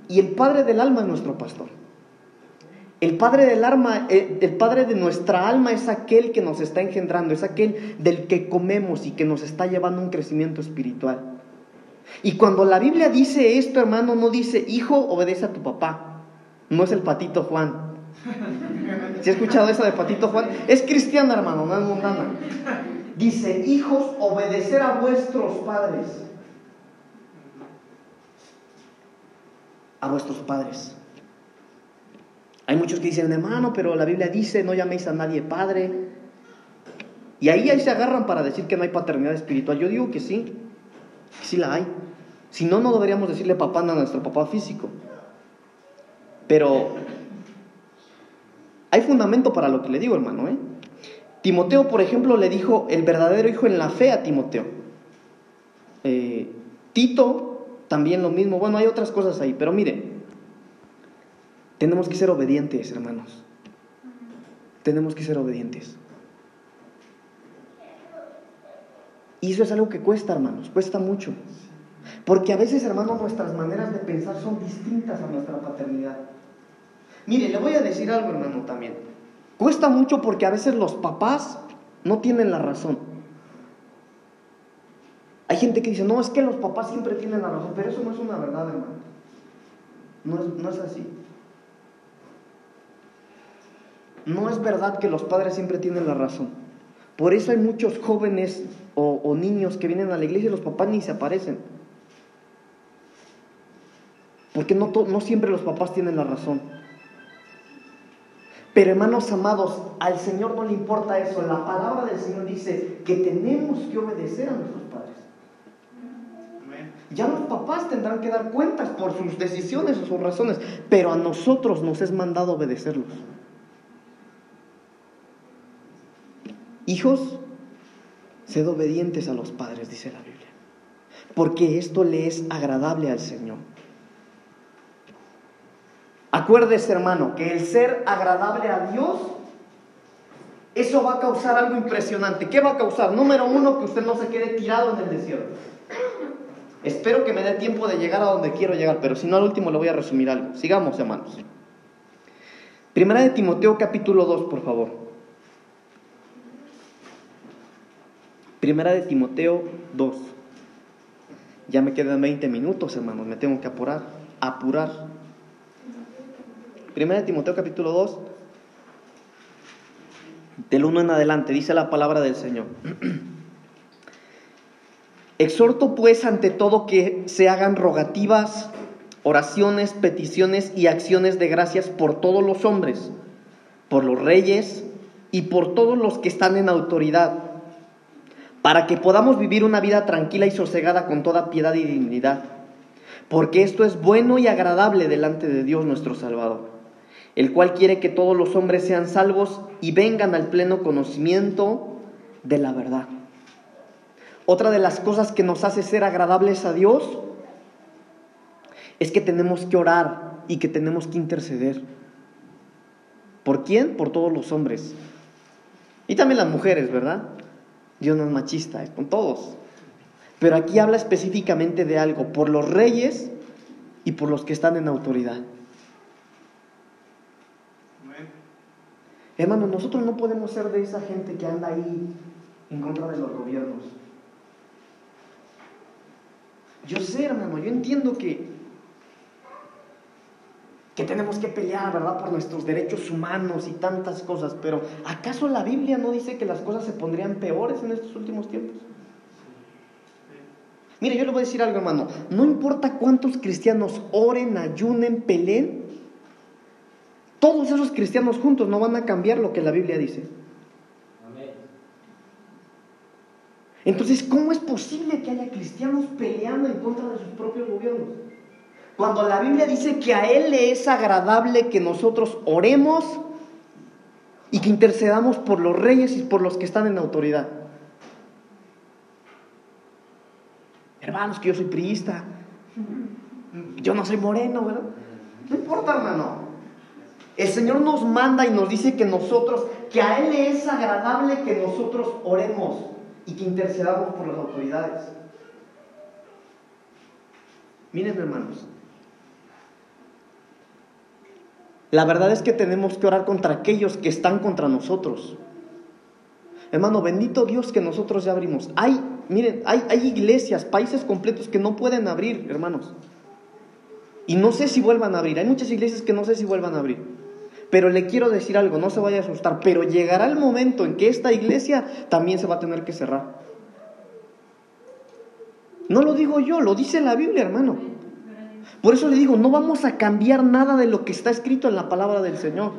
S1: Y el padre del alma es nuestro pastor. El padre del alma, eh, el padre de nuestra alma es aquel que nos está engendrando, es aquel del que comemos y que nos está llevando un crecimiento espiritual. Y cuando la Biblia dice esto, hermano, no dice, hijo, obedece a tu papá. No es el patito Juan. ¿Se ha escuchado eso de Patito Juan? Es cristiana, hermano, no es mundana. Dice, hijos, obedecer a vuestros padres. A vuestros padres. Hay muchos que dicen, hermano, pero la Biblia dice, no llaméis a nadie padre. Y ahí, ahí se agarran para decir que no hay paternidad espiritual. Yo digo que sí, que sí la hay. Si no, no deberíamos decirle papá a nuestro papá físico. Pero hay fundamento para lo que le digo, hermano. ¿eh? Timoteo, por ejemplo, le dijo el verdadero hijo en la fe a Timoteo. Eh, Tito, también lo mismo. Bueno, hay otras cosas ahí, pero mire, tenemos que ser obedientes, hermanos. Tenemos que ser obedientes. Y eso es algo que cuesta, hermanos, cuesta mucho. Porque a veces, hermanos, nuestras maneras de pensar son distintas a nuestra paternidad. Mire, le voy a decir algo, hermano, también. Cuesta mucho porque a veces los papás no tienen la razón. Hay gente que dice, no, es que los papás siempre tienen la razón, pero eso no es una verdad, hermano. No es, no es así. No es verdad que los padres siempre tienen la razón. Por eso hay muchos jóvenes o, o niños que vienen a la iglesia y los papás ni se aparecen. Porque no, no siempre los papás tienen la razón. Pero hermanos amados, al Señor no le importa eso. La palabra del Señor dice que tenemos que obedecer a nuestros padres. Ya los papás tendrán que dar cuentas por sus decisiones o sus razones, pero a nosotros nos es mandado obedecerlos. Hijos, sed obedientes a los padres, dice la Biblia, porque esto le es agradable al Señor. Acuérdese, hermano, que el ser agradable a Dios Eso va a causar algo impresionante. ¿Qué va a causar? Número uno, que usted no se quede tirado en el desierto. Espero que me dé tiempo de llegar a donde quiero llegar, pero si no al último le voy a resumir algo. Sigamos, hermanos. Primera de Timoteo capítulo 2, por favor. Primera de Timoteo 2. Ya me quedan 20 minutos, hermanos, me tengo que apurar, apurar. Primera de Timoteo capítulo 2, del 1 en adelante, dice la palabra del Señor. Exhorto pues ante todo que se hagan rogativas, oraciones, peticiones y acciones de gracias por todos los hombres, por los reyes y por todos los que están en autoridad, para que podamos vivir una vida tranquila y sosegada con toda piedad y dignidad, porque esto es bueno y agradable delante de Dios nuestro Salvador el cual quiere que todos los hombres sean salvos y vengan al pleno conocimiento de la verdad. Otra de las cosas que nos hace ser agradables a Dios es que tenemos que orar y que tenemos que interceder. ¿Por quién? Por todos los hombres. Y también las mujeres, ¿verdad? Dios no es machista, es con todos. Pero aquí habla específicamente de algo, por los reyes y por los que están en autoridad. Hermano, nosotros no podemos ser de esa gente que anda ahí en contra de los gobiernos. Yo sé, hermano, yo entiendo que, que tenemos que pelear, ¿verdad?, por nuestros derechos humanos y tantas cosas, pero ¿acaso la Biblia no dice que las cosas se pondrían peores en estos últimos tiempos? Mire, yo le voy a decir algo, hermano, no importa cuántos cristianos oren, ayunen, peleen, todos esos cristianos juntos no van a cambiar lo que la Biblia dice. Entonces, ¿cómo es posible que haya cristianos peleando en contra de sus propios gobiernos? Cuando la Biblia dice que a Él le es agradable que nosotros oremos y que intercedamos por los reyes y por los que están en autoridad. Hermanos, que yo soy priista. Yo no soy moreno, ¿verdad? No importa, hermano. El Señor nos manda y nos dice que nosotros, que a Él le es agradable que nosotros oremos y que intercedamos por las autoridades. Miren hermanos, la verdad es que tenemos que orar contra aquellos que están contra nosotros. Hermano, bendito Dios que nosotros ya abrimos. Hay, miren, hay, hay iglesias, países completos que no pueden abrir, hermanos. Y no sé si vuelvan a abrir. Hay muchas iglesias que no sé si vuelvan a abrir. Pero le quiero decir algo, no se vaya a asustar, pero llegará el momento en que esta iglesia también se va a tener que cerrar. No lo digo yo, lo dice la Biblia, hermano. Por eso le digo, no vamos a cambiar nada de lo que está escrito en la palabra del Señor.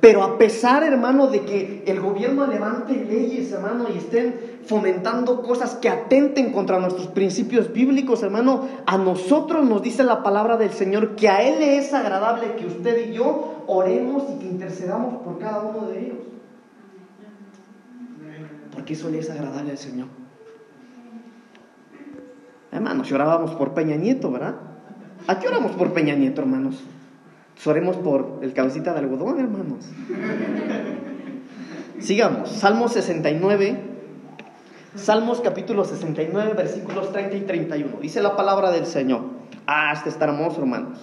S1: Pero a pesar, hermano, de que el gobierno levante leyes, hermano, y estén fomentando cosas que atenten contra nuestros principios bíblicos, hermano, a nosotros nos dice la palabra del Señor que a Él le es agradable que usted y yo oremos y que intercedamos por cada uno de ellos. Porque eso le es agradable al Señor. Hermanos, si orábamos por Peña Nieto, ¿verdad? ¿A qué oramos por Peña Nieto, hermanos? Oremos por el cabecita de algodón, hermanos. Sigamos, Salmos 69, Salmos capítulo 69, versículos 30 y 31. Dice la palabra del Señor. Ah, este está hermoso, hermanos.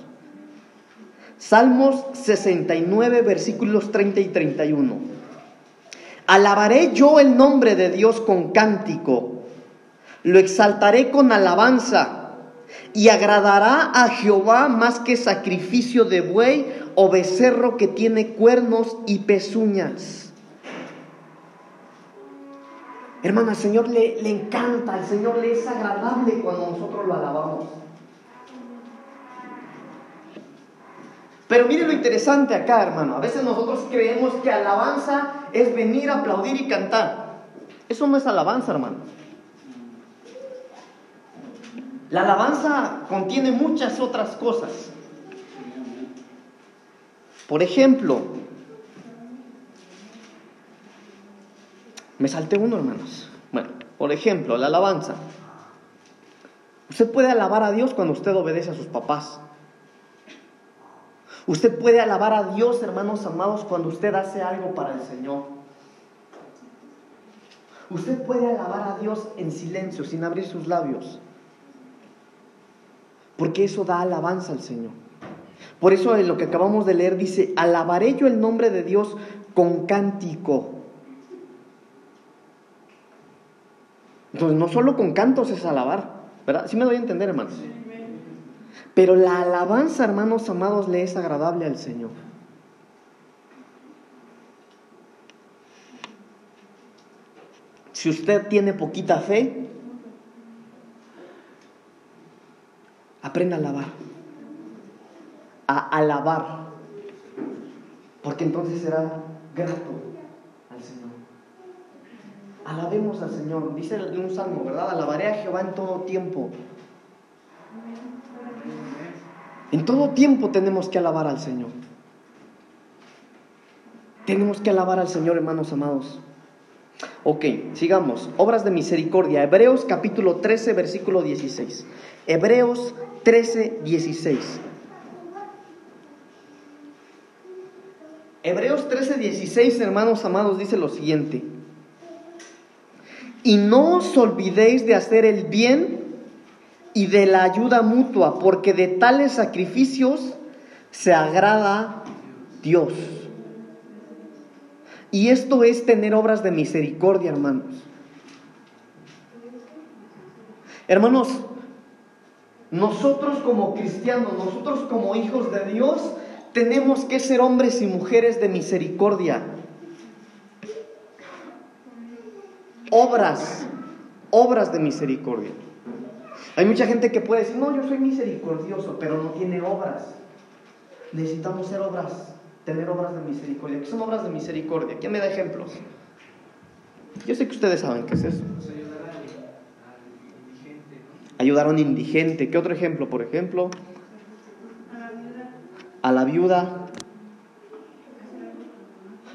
S1: Salmos 69, versículos 30 y 31. Alabaré yo el nombre de Dios con cántico, lo exaltaré con alabanza y agradará a Jehová más que sacrificio de buey o becerro que tiene cuernos y pezuñas. Hermana, al Señor le, le encanta, al Señor le es agradable cuando nosotros lo alabamos. Pero mire lo interesante acá, hermano. A veces nosotros creemos que alabanza es venir a aplaudir y cantar. Eso no es alabanza, hermano. La alabanza contiene muchas otras cosas. Por ejemplo, me salté uno, hermanos. Bueno, por ejemplo, la alabanza. Usted puede alabar a Dios cuando usted obedece a sus papás. Usted puede alabar a Dios, hermanos amados, cuando usted hace algo para el Señor. Usted puede alabar a Dios en silencio, sin abrir sus labios. Porque eso da alabanza al Señor. Por eso en lo que acabamos de leer dice, alabaré yo el nombre de Dios con cántico. Entonces no solo con cantos es alabar, ¿verdad? Sí me doy a entender, hermanos. Pero la alabanza, hermanos amados, le es agradable al Señor. Si usted tiene poquita fe, aprenda a alabar. A alabar. Porque entonces será grato al Señor. Alabemos al Señor. Dice un salmo, ¿verdad? Alabaré a Jehová en todo tiempo. En todo tiempo tenemos que alabar al Señor. Tenemos que alabar al Señor, hermanos amados. Ok, sigamos. Obras de misericordia. Hebreos capítulo 13, versículo 16. Hebreos 13, 16. Hebreos 13, 16, hermanos amados, dice lo siguiente. Y no os olvidéis de hacer el bien y de la ayuda mutua, porque de tales sacrificios se agrada Dios. Y esto es tener obras de misericordia, hermanos. Hermanos, nosotros como cristianos, nosotros como hijos de Dios, tenemos que ser hombres y mujeres de misericordia. Obras, obras de misericordia. Hay mucha gente que puede decir, no, yo soy misericordioso, pero no tiene obras. Necesitamos ser obras, tener obras de misericordia. ¿Qué son obras de misericordia? ¿Quién me da ejemplos? Yo sé que ustedes saben qué es eso. Ayudar a un indigente. ¿Qué otro ejemplo? Por ejemplo, a la viuda.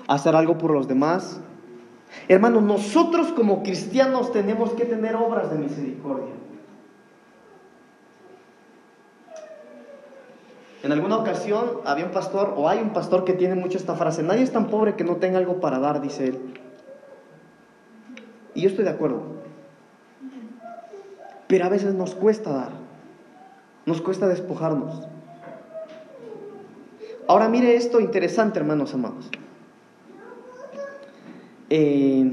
S1: Hacer algo por los demás. Hermanos, nosotros como cristianos tenemos que tener obras de misericordia. En alguna ocasión había un pastor, o hay un pastor que tiene mucho esta frase, nadie es tan pobre que no tenga algo para dar, dice él. Y yo estoy de acuerdo. Pero a veces nos cuesta dar, nos cuesta despojarnos. Ahora mire esto interesante, hermanos amados. Eh,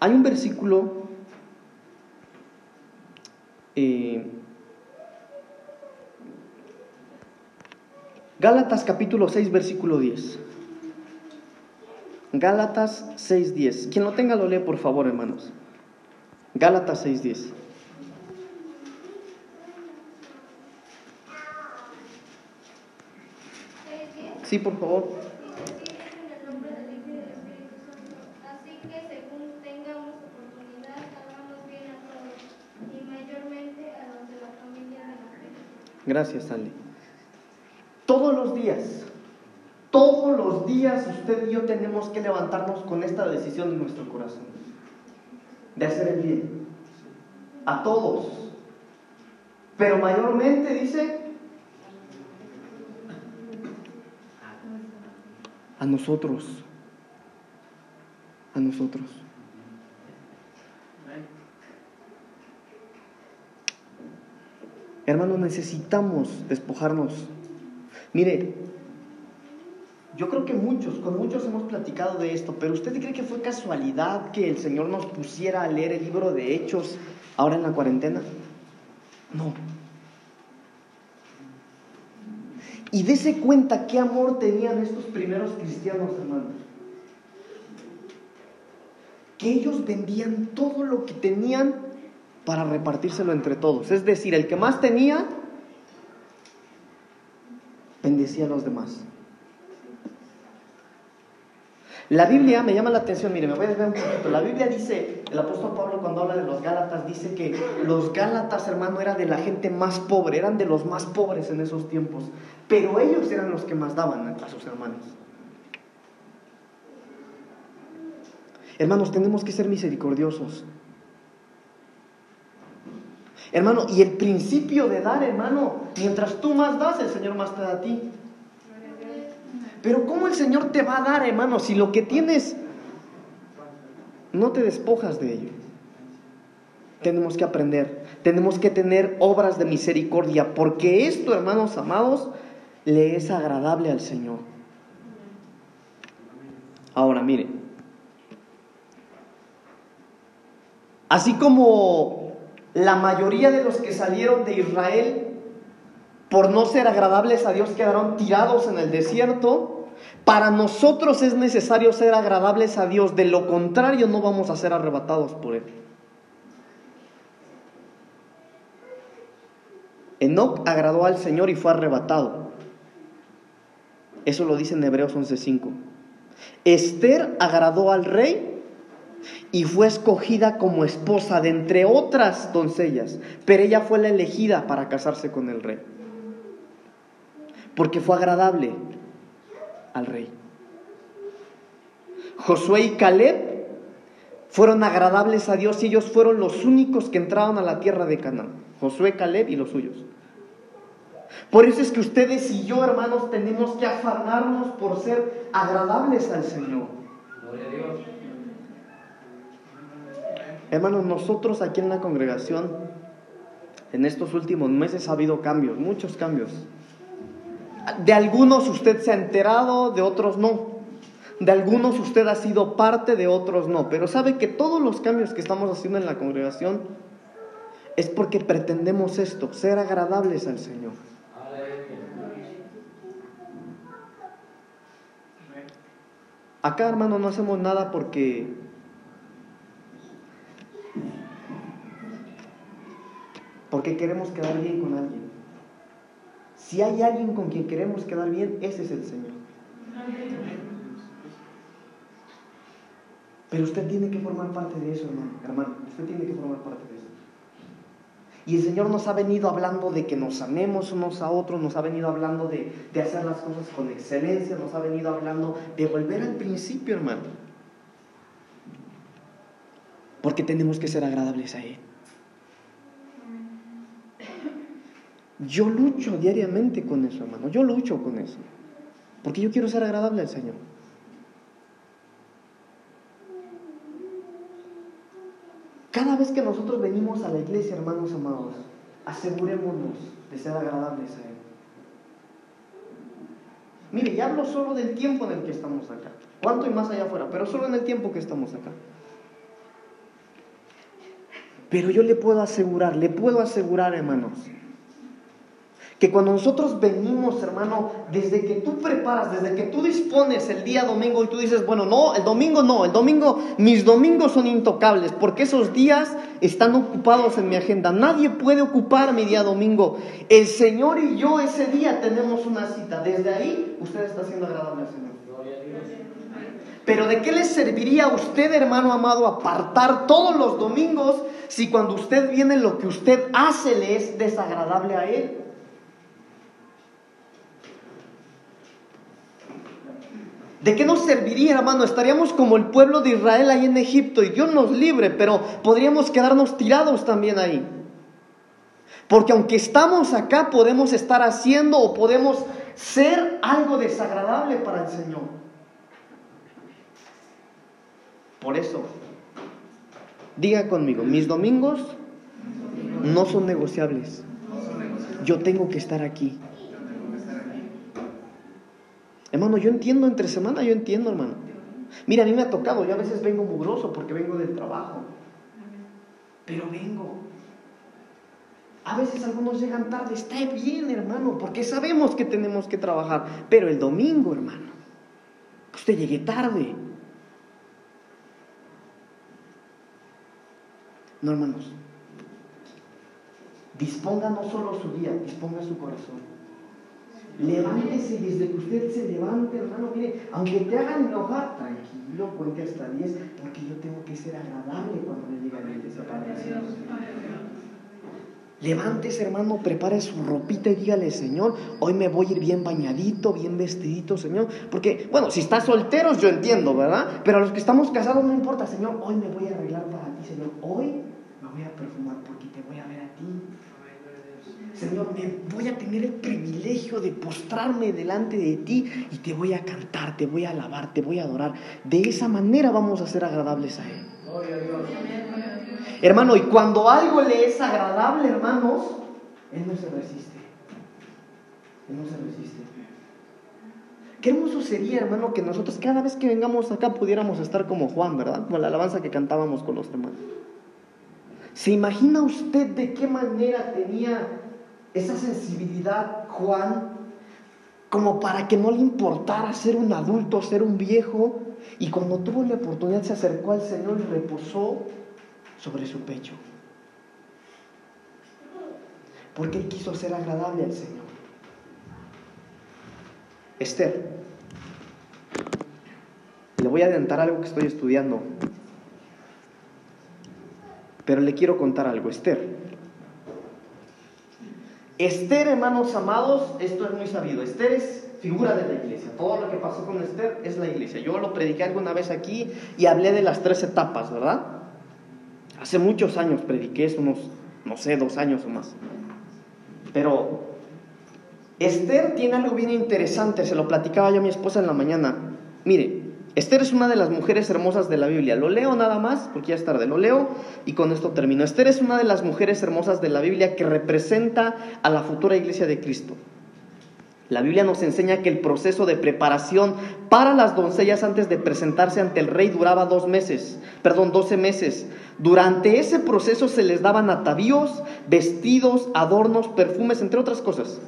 S1: hay un versículo eh, Gálatas capítulo 6, versículo 10. Gálatas 6, 10. Quien lo tenga lo lee, por favor, hermanos. Gálatas 6, 10. Sí, por favor.
S3: De de.
S1: Gracias, Sandy. Todos los días, todos los días usted y yo tenemos que levantarnos con esta decisión en nuestro corazón. De hacer el bien. A todos. Pero mayormente dice a nosotros. A nosotros. Hermanos, necesitamos despojarnos. Mire, yo creo que muchos, con muchos hemos platicado de esto, pero ¿usted cree que fue casualidad que el Señor nos pusiera a leer el libro de Hechos ahora en la cuarentena? No. Y dése cuenta qué amor tenían estos primeros cristianos, hermanos. Que ellos vendían todo lo que tenían para repartírselo entre todos. Es decir, el que más tenía, bendecía a los demás. La Biblia me llama la atención, mire, me voy a desviar un poquito. La Biblia dice, el apóstol Pablo cuando habla de los Gálatas, dice que los Gálatas, hermano, eran de la gente más pobre, eran de los más pobres en esos tiempos. Pero ellos eran los que más daban a sus hermanos. Hermanos, tenemos que ser misericordiosos. Hermano, y el principio de dar, hermano, mientras tú más das, el Señor más te da a ti. Pero ¿cómo el Señor te va a dar, hermano, si lo que tienes no te despojas de ello. Tenemos que aprender, tenemos que tener obras de misericordia, porque esto, hermanos amados, le es agradable al Señor. Ahora, mire, así como la mayoría de los que salieron de Israel, por no ser agradables a Dios, quedaron tirados en el desierto, para nosotros es necesario ser agradables a Dios, de lo contrario no vamos a ser arrebatados por Él. Enoch agradó al Señor y fue arrebatado. Eso lo dice en Hebreos 11:5. Esther agradó al rey y fue escogida como esposa de entre otras doncellas, pero ella fue la elegida para casarse con el rey. Porque fue agradable al rey. Josué y Caleb fueron agradables a Dios y ellos fueron los únicos que entraron a la tierra de Canaán. Josué, Caleb y los suyos. Por eso es que ustedes y yo, hermanos, tenemos que afanarnos por ser agradables al Señor. Gloria a Dios. Hermanos, nosotros aquí en la congregación, en estos últimos meses ha habido cambios, muchos cambios. De algunos usted se ha enterado, de otros no. De algunos usted ha sido parte, de otros no. Pero sabe que todos los cambios que estamos haciendo en la congregación es porque pretendemos esto, ser agradables al Señor. Acá, hermano, no hacemos nada porque porque queremos quedar bien con alguien. Si hay alguien con quien queremos quedar bien, ese es el Señor. Pero usted tiene que formar parte de eso, hermano. Hermano, usted tiene que formar parte de eso. Y el Señor nos ha venido hablando de que nos amemos unos a otros, nos ha venido hablando de, hacer las cosas con excelencia, nos ha venido hablando de volver al principio, hermano. Porque tenemos que ser agradables a Él. Yo lucho diariamente con eso, hermano. Yo lucho con eso. Porque yo quiero ser agradable al Señor. Cada vez que nosotros venimos a la iglesia, hermanos amados, asegurémonos de ser agradables a Él. Mire, ya hablo solo del tiempo en el que estamos acá. ¿Cuánto y más allá afuera? Pero solo en el tiempo que estamos acá. Pero yo le puedo asegurar, le puedo asegurar, hermanos, que cuando nosotros venimos, hermano, desde que tú preparas, desde que tú dispones el día domingo y tú dices, bueno, no, el domingo no, el domingo, mis domingos son intocables, porque esos días están ocupados en mi agenda. Nadie puede ocupar mi día domingo. El Señor y yo ese día tenemos una cita. Desde ahí, usted está siendo agradable al Señor. Pero ¿de qué le serviría a usted, hermano amado, apartar todos los domingos si cuando usted viene lo que usted hace le es desagradable a Él? ¿De qué nos serviría, hermano? Estaríamos como el pueblo de Israel ahí en Egipto y Dios nos libre, pero podríamos quedarnos tirados también ahí. Porque aunque estamos acá, podemos estar haciendo o podemos ser algo desagradable para el Señor. Por eso, diga conmigo, mis domingos no son negociables. Yo tengo que estar aquí. Hermano, yo entiendo entre semana, yo entiendo, hermano. Mira, a mí me ha tocado, yo a veces vengo mugroso porque vengo del trabajo. Pero vengo. A veces algunos llegan tarde, está bien, hermano, porque sabemos que tenemos que trabajar. Pero el domingo, hermano, usted llegue tarde. No, hermanos. Disponga no solo su día, disponga su corazón. Levántese desde que usted se levante, hermano. Mire, aunque te hagan enojar, tranquilo, cuente hasta 10, porque yo tengo que ser agradable cuando me digan el desaparecido. Levántese, hermano, prepare su ropita y dígale, Señor, hoy me voy a ir bien bañadito, bien vestidito, Señor. Porque, bueno, si estás solteros, yo entiendo, ¿verdad? Pero a los que estamos casados no importa, Señor, hoy me voy a arreglar para ti, Señor. Hoy me voy a perfumar porque te voy a ver a ti. Señor, me voy a tener el privilegio de postrarme delante de ti y te voy a cantar, te voy a alabar, te voy a adorar. De esa manera vamos a ser agradables a Él. Hermano, y cuando algo le es agradable, hermanos, Él no se resiste. Él no se resiste. Qué hermoso sería, hermano, que nosotros cada vez que vengamos acá pudiéramos estar como Juan, ¿verdad? Como la alabanza que cantábamos con los hermanos. ¿Se imagina usted de qué manera tenía esa sensibilidad Juan como para que no le importara ser un adulto, ser un viejo? Y cuando tuvo la oportunidad se acercó al Señor y reposó sobre su pecho. Porque él quiso ser agradable al Señor. Esther, le voy a adelantar algo que estoy estudiando, pero le quiero contar algo, Esther. Esther, hermanos amados, esto es muy sabido. Esther es figura de la iglesia. Todo lo que pasó con Esther es la iglesia. Yo lo prediqué alguna vez aquí y hablé de las tres etapas, ¿verdad? Hace muchos años prediqué, es unos, no sé, dos años o más. Pero Esther tiene algo bien interesante, se lo platicaba yo a mi esposa en la mañana. Mire, Esther es una de las mujeres hermosas de la Biblia. Lo leo nada más, porque ya es tarde, lo leo y con esto termino. Esther es una de las mujeres hermosas de la Biblia que representa a la futura iglesia de Cristo. La Biblia nos enseña que el proceso de preparación para las doncellas antes de presentarse ante el rey duraba dos meses, perdón, doce meses. Durante ese proceso se les daban atavíos, vestidos, adornos, perfumes, entre otras cosas.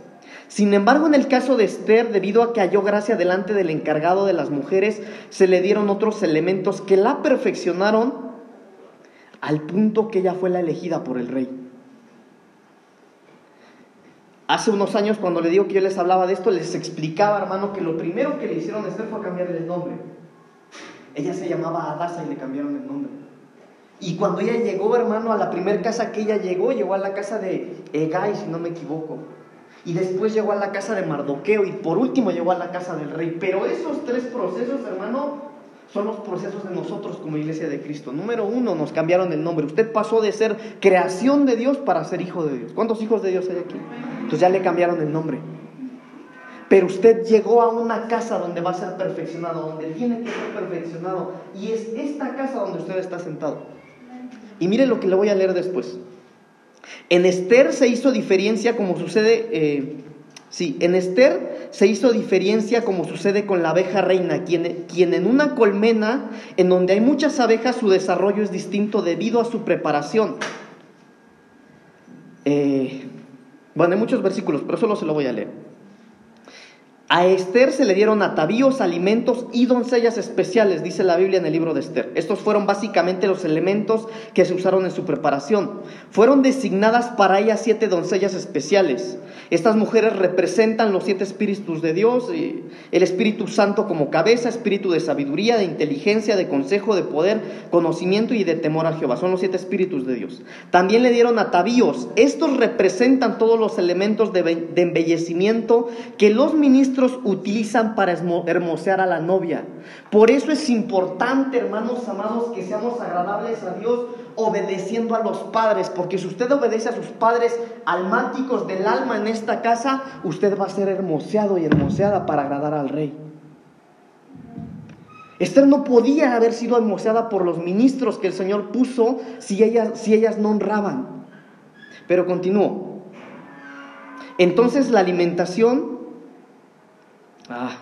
S1: Sin embargo, en el caso de Esther, debido a que halló gracia delante del encargado de las mujeres, se le dieron otros elementos que la perfeccionaron al punto que ella fue la elegida por el rey. Hace unos años, cuando le digo que yo les hablaba de esto, les explicaba, hermano, que lo primero que le hicieron a Esther fue cambiarle el nombre. Ella se llamaba Adasa y le cambiaron el nombre. Y cuando ella llegó, hermano, a la primera casa que ella llegó, llegó a la casa de Egay, si no me equivoco. Y después llegó a la casa de Mardoqueo y por último llegó a la casa del rey. Pero esos tres procesos, hermano, son los procesos de nosotros como iglesia de Cristo. Número uno, nos cambiaron el nombre. Usted pasó de ser creación de Dios para ser hijo de Dios. ¿Cuántos hijos de Dios hay aquí? Entonces ya le cambiaron el nombre. Pero usted llegó a una casa donde va a ser perfeccionado, donde tiene que ser perfeccionado. Y es esta casa donde usted está sentado. Y mire lo que le voy a leer después. En Esther se hizo diferencia como sucede, eh, sí, en Esther se hizo diferencia como sucede con la abeja reina, quien, quien en una colmena en donde hay muchas abejas su desarrollo es distinto debido a su preparación. Eh, bueno, hay muchos versículos, pero solo se lo voy a leer. A Esther se le dieron atavíos, alimentos y doncellas especiales, dice la Biblia en el libro de Esther. Estos fueron básicamente los elementos que se usaron en su preparación. Fueron designadas para ella siete doncellas especiales. Estas mujeres representan los siete espíritus de Dios, el Espíritu Santo como cabeza, espíritu de sabiduría, de inteligencia, de consejo, de poder, conocimiento y de temor a Jehová. Son los siete espíritus de Dios. También le dieron atavíos. Estos representan todos los elementos de embellecimiento que los ministros utilizan para hermosear a la novia. Por eso es importante, hermanos amados, que seamos agradables a Dios obedeciendo a los padres, porque si usted obedece a sus padres almáticos del alma en esta casa, usted va a ser hermoseado y hermoseada para agradar al rey. Esther no podía haber sido hermoseada por los ministros que el Señor puso si ellas, si ellas no honraban. Pero continúo. Entonces la alimentación Ah,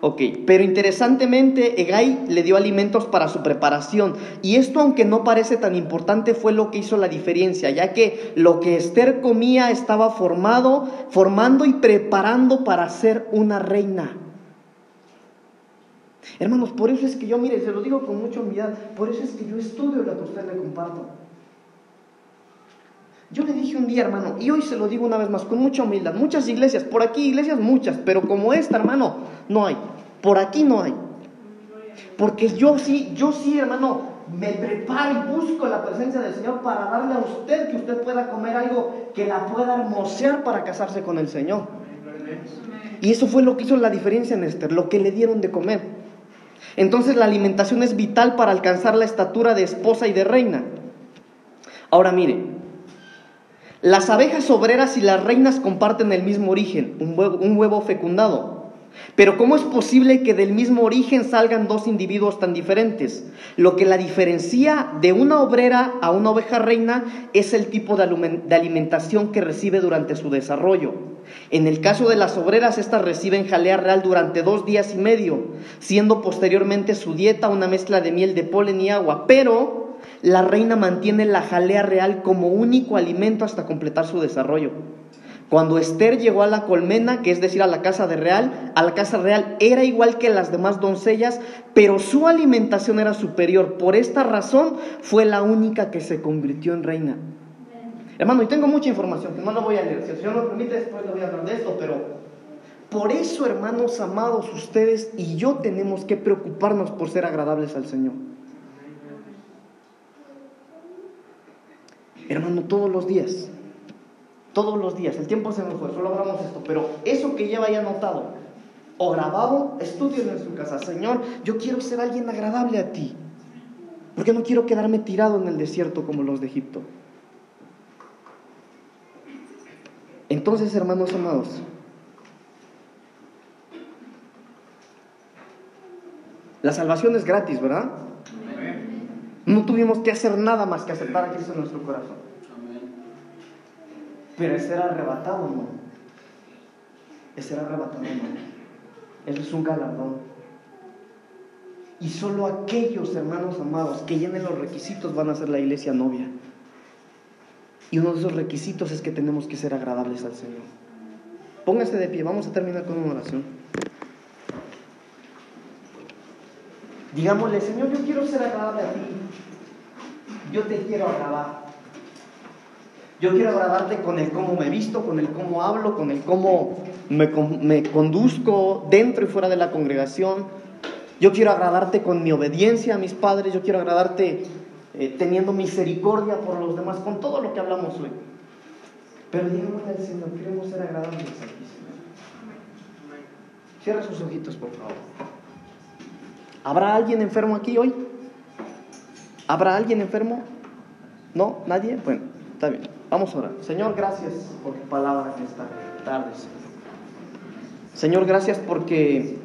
S1: ok. Pero interesantemente, Egay le dio alimentos para su preparación. Y esto, aunque no parece tan importante, fue lo que hizo la diferencia, ya que lo que Esther comía estaba formado, formando y preparando para ser una reina. Hermanos, por eso es que yo, mire, se lo digo con mucha humildad, por eso es que yo estudio lo que usted le comparto. Yo le dije un día, hermano, y hoy se lo digo una vez más, con mucha humildad, muchas iglesias, por aquí iglesias muchas, pero como esta, hermano, no hay. Por aquí no hay. Porque yo sí, yo sí, hermano, me preparo y busco la presencia del Señor para darle a usted que usted pueda comer algo que la pueda hermosear para casarse con el Señor. Y eso fue lo que hizo la diferencia en Esther, lo que le dieron de comer. Entonces la alimentación es vital para alcanzar la estatura de esposa y de reina. Ahora mire, las abejas obreras y las reinas comparten el mismo origen, un huevo, fecundado. Pero ¿cómo es posible que del mismo origen salgan dos individuos tan diferentes? Lo que la diferencia de una obrera a una oveja reina es el tipo de alimentación que recibe durante su desarrollo. En el caso de las obreras, estas reciben jalea real durante dos días y medio, siendo posteriormente su dieta una mezcla de miel de polen y agua. Pero la reina mantiene la jalea real como único alimento hasta completar su desarrollo. Cuando Esther llegó a la colmena, que es decir, a la casa de real, a la casa real era igual que las demás doncellas, pero su alimentación era superior. Por esta razón fue la única que se convirtió en reina. Hermano, y tengo mucha información que no la voy a leer. Si el Señor me permite, después le voy a hablar de esto, pero por eso, hermanos amados, ustedes y yo tenemos que preocuparnos por ser agradables al Señor. Hermano, todos los días todos los días. El tiempo se nos fue, solo hablamos esto. Pero eso que lleva ya anotado o grabado, estudio en su casa. Señor, yo quiero ser alguien agradable a ti. Porque no quiero quedarme tirado en el desierto como los de Egipto. Entonces, hermanos amados, la salvación es gratis, ¿verdad? No tuvimos que hacer nada más que aceptar a Cristo en nuestro corazón. Pero es ser arrebatado, no. Es ser arrebatado, no. Eso es un galardón. Y solo aquellos hermanos amados que llenen los requisitos van a ser la iglesia novia. Y uno de esos requisitos es que tenemos que ser agradables al Señor. Póngase de pie, vamos a terminar con una oración. Digámosle, Señor, yo quiero ser agradable a ti. Yo te quiero agradar. Yo quiero agradarte con el cómo me visto, con el cómo hablo, con el cómo me, conduzco dentro y fuera de la congregación. Yo quiero agradarte con mi obediencia a mis padres. Yo quiero agradarte eh, teniendo misericordia por los demás, con todo lo que hablamos hoy. Pero digámosle al Señor, queremos ser agradables aquí, Señor. Cierra sus ojitos, por favor. ¿Habrá alguien enfermo aquí hoy? ¿Habrá alguien enfermo? ¿No? ¿Nadie? Bueno, está bien. Vamos a orar. Señor, gracias por tu palabra en esta tarde. Señor, gracias porque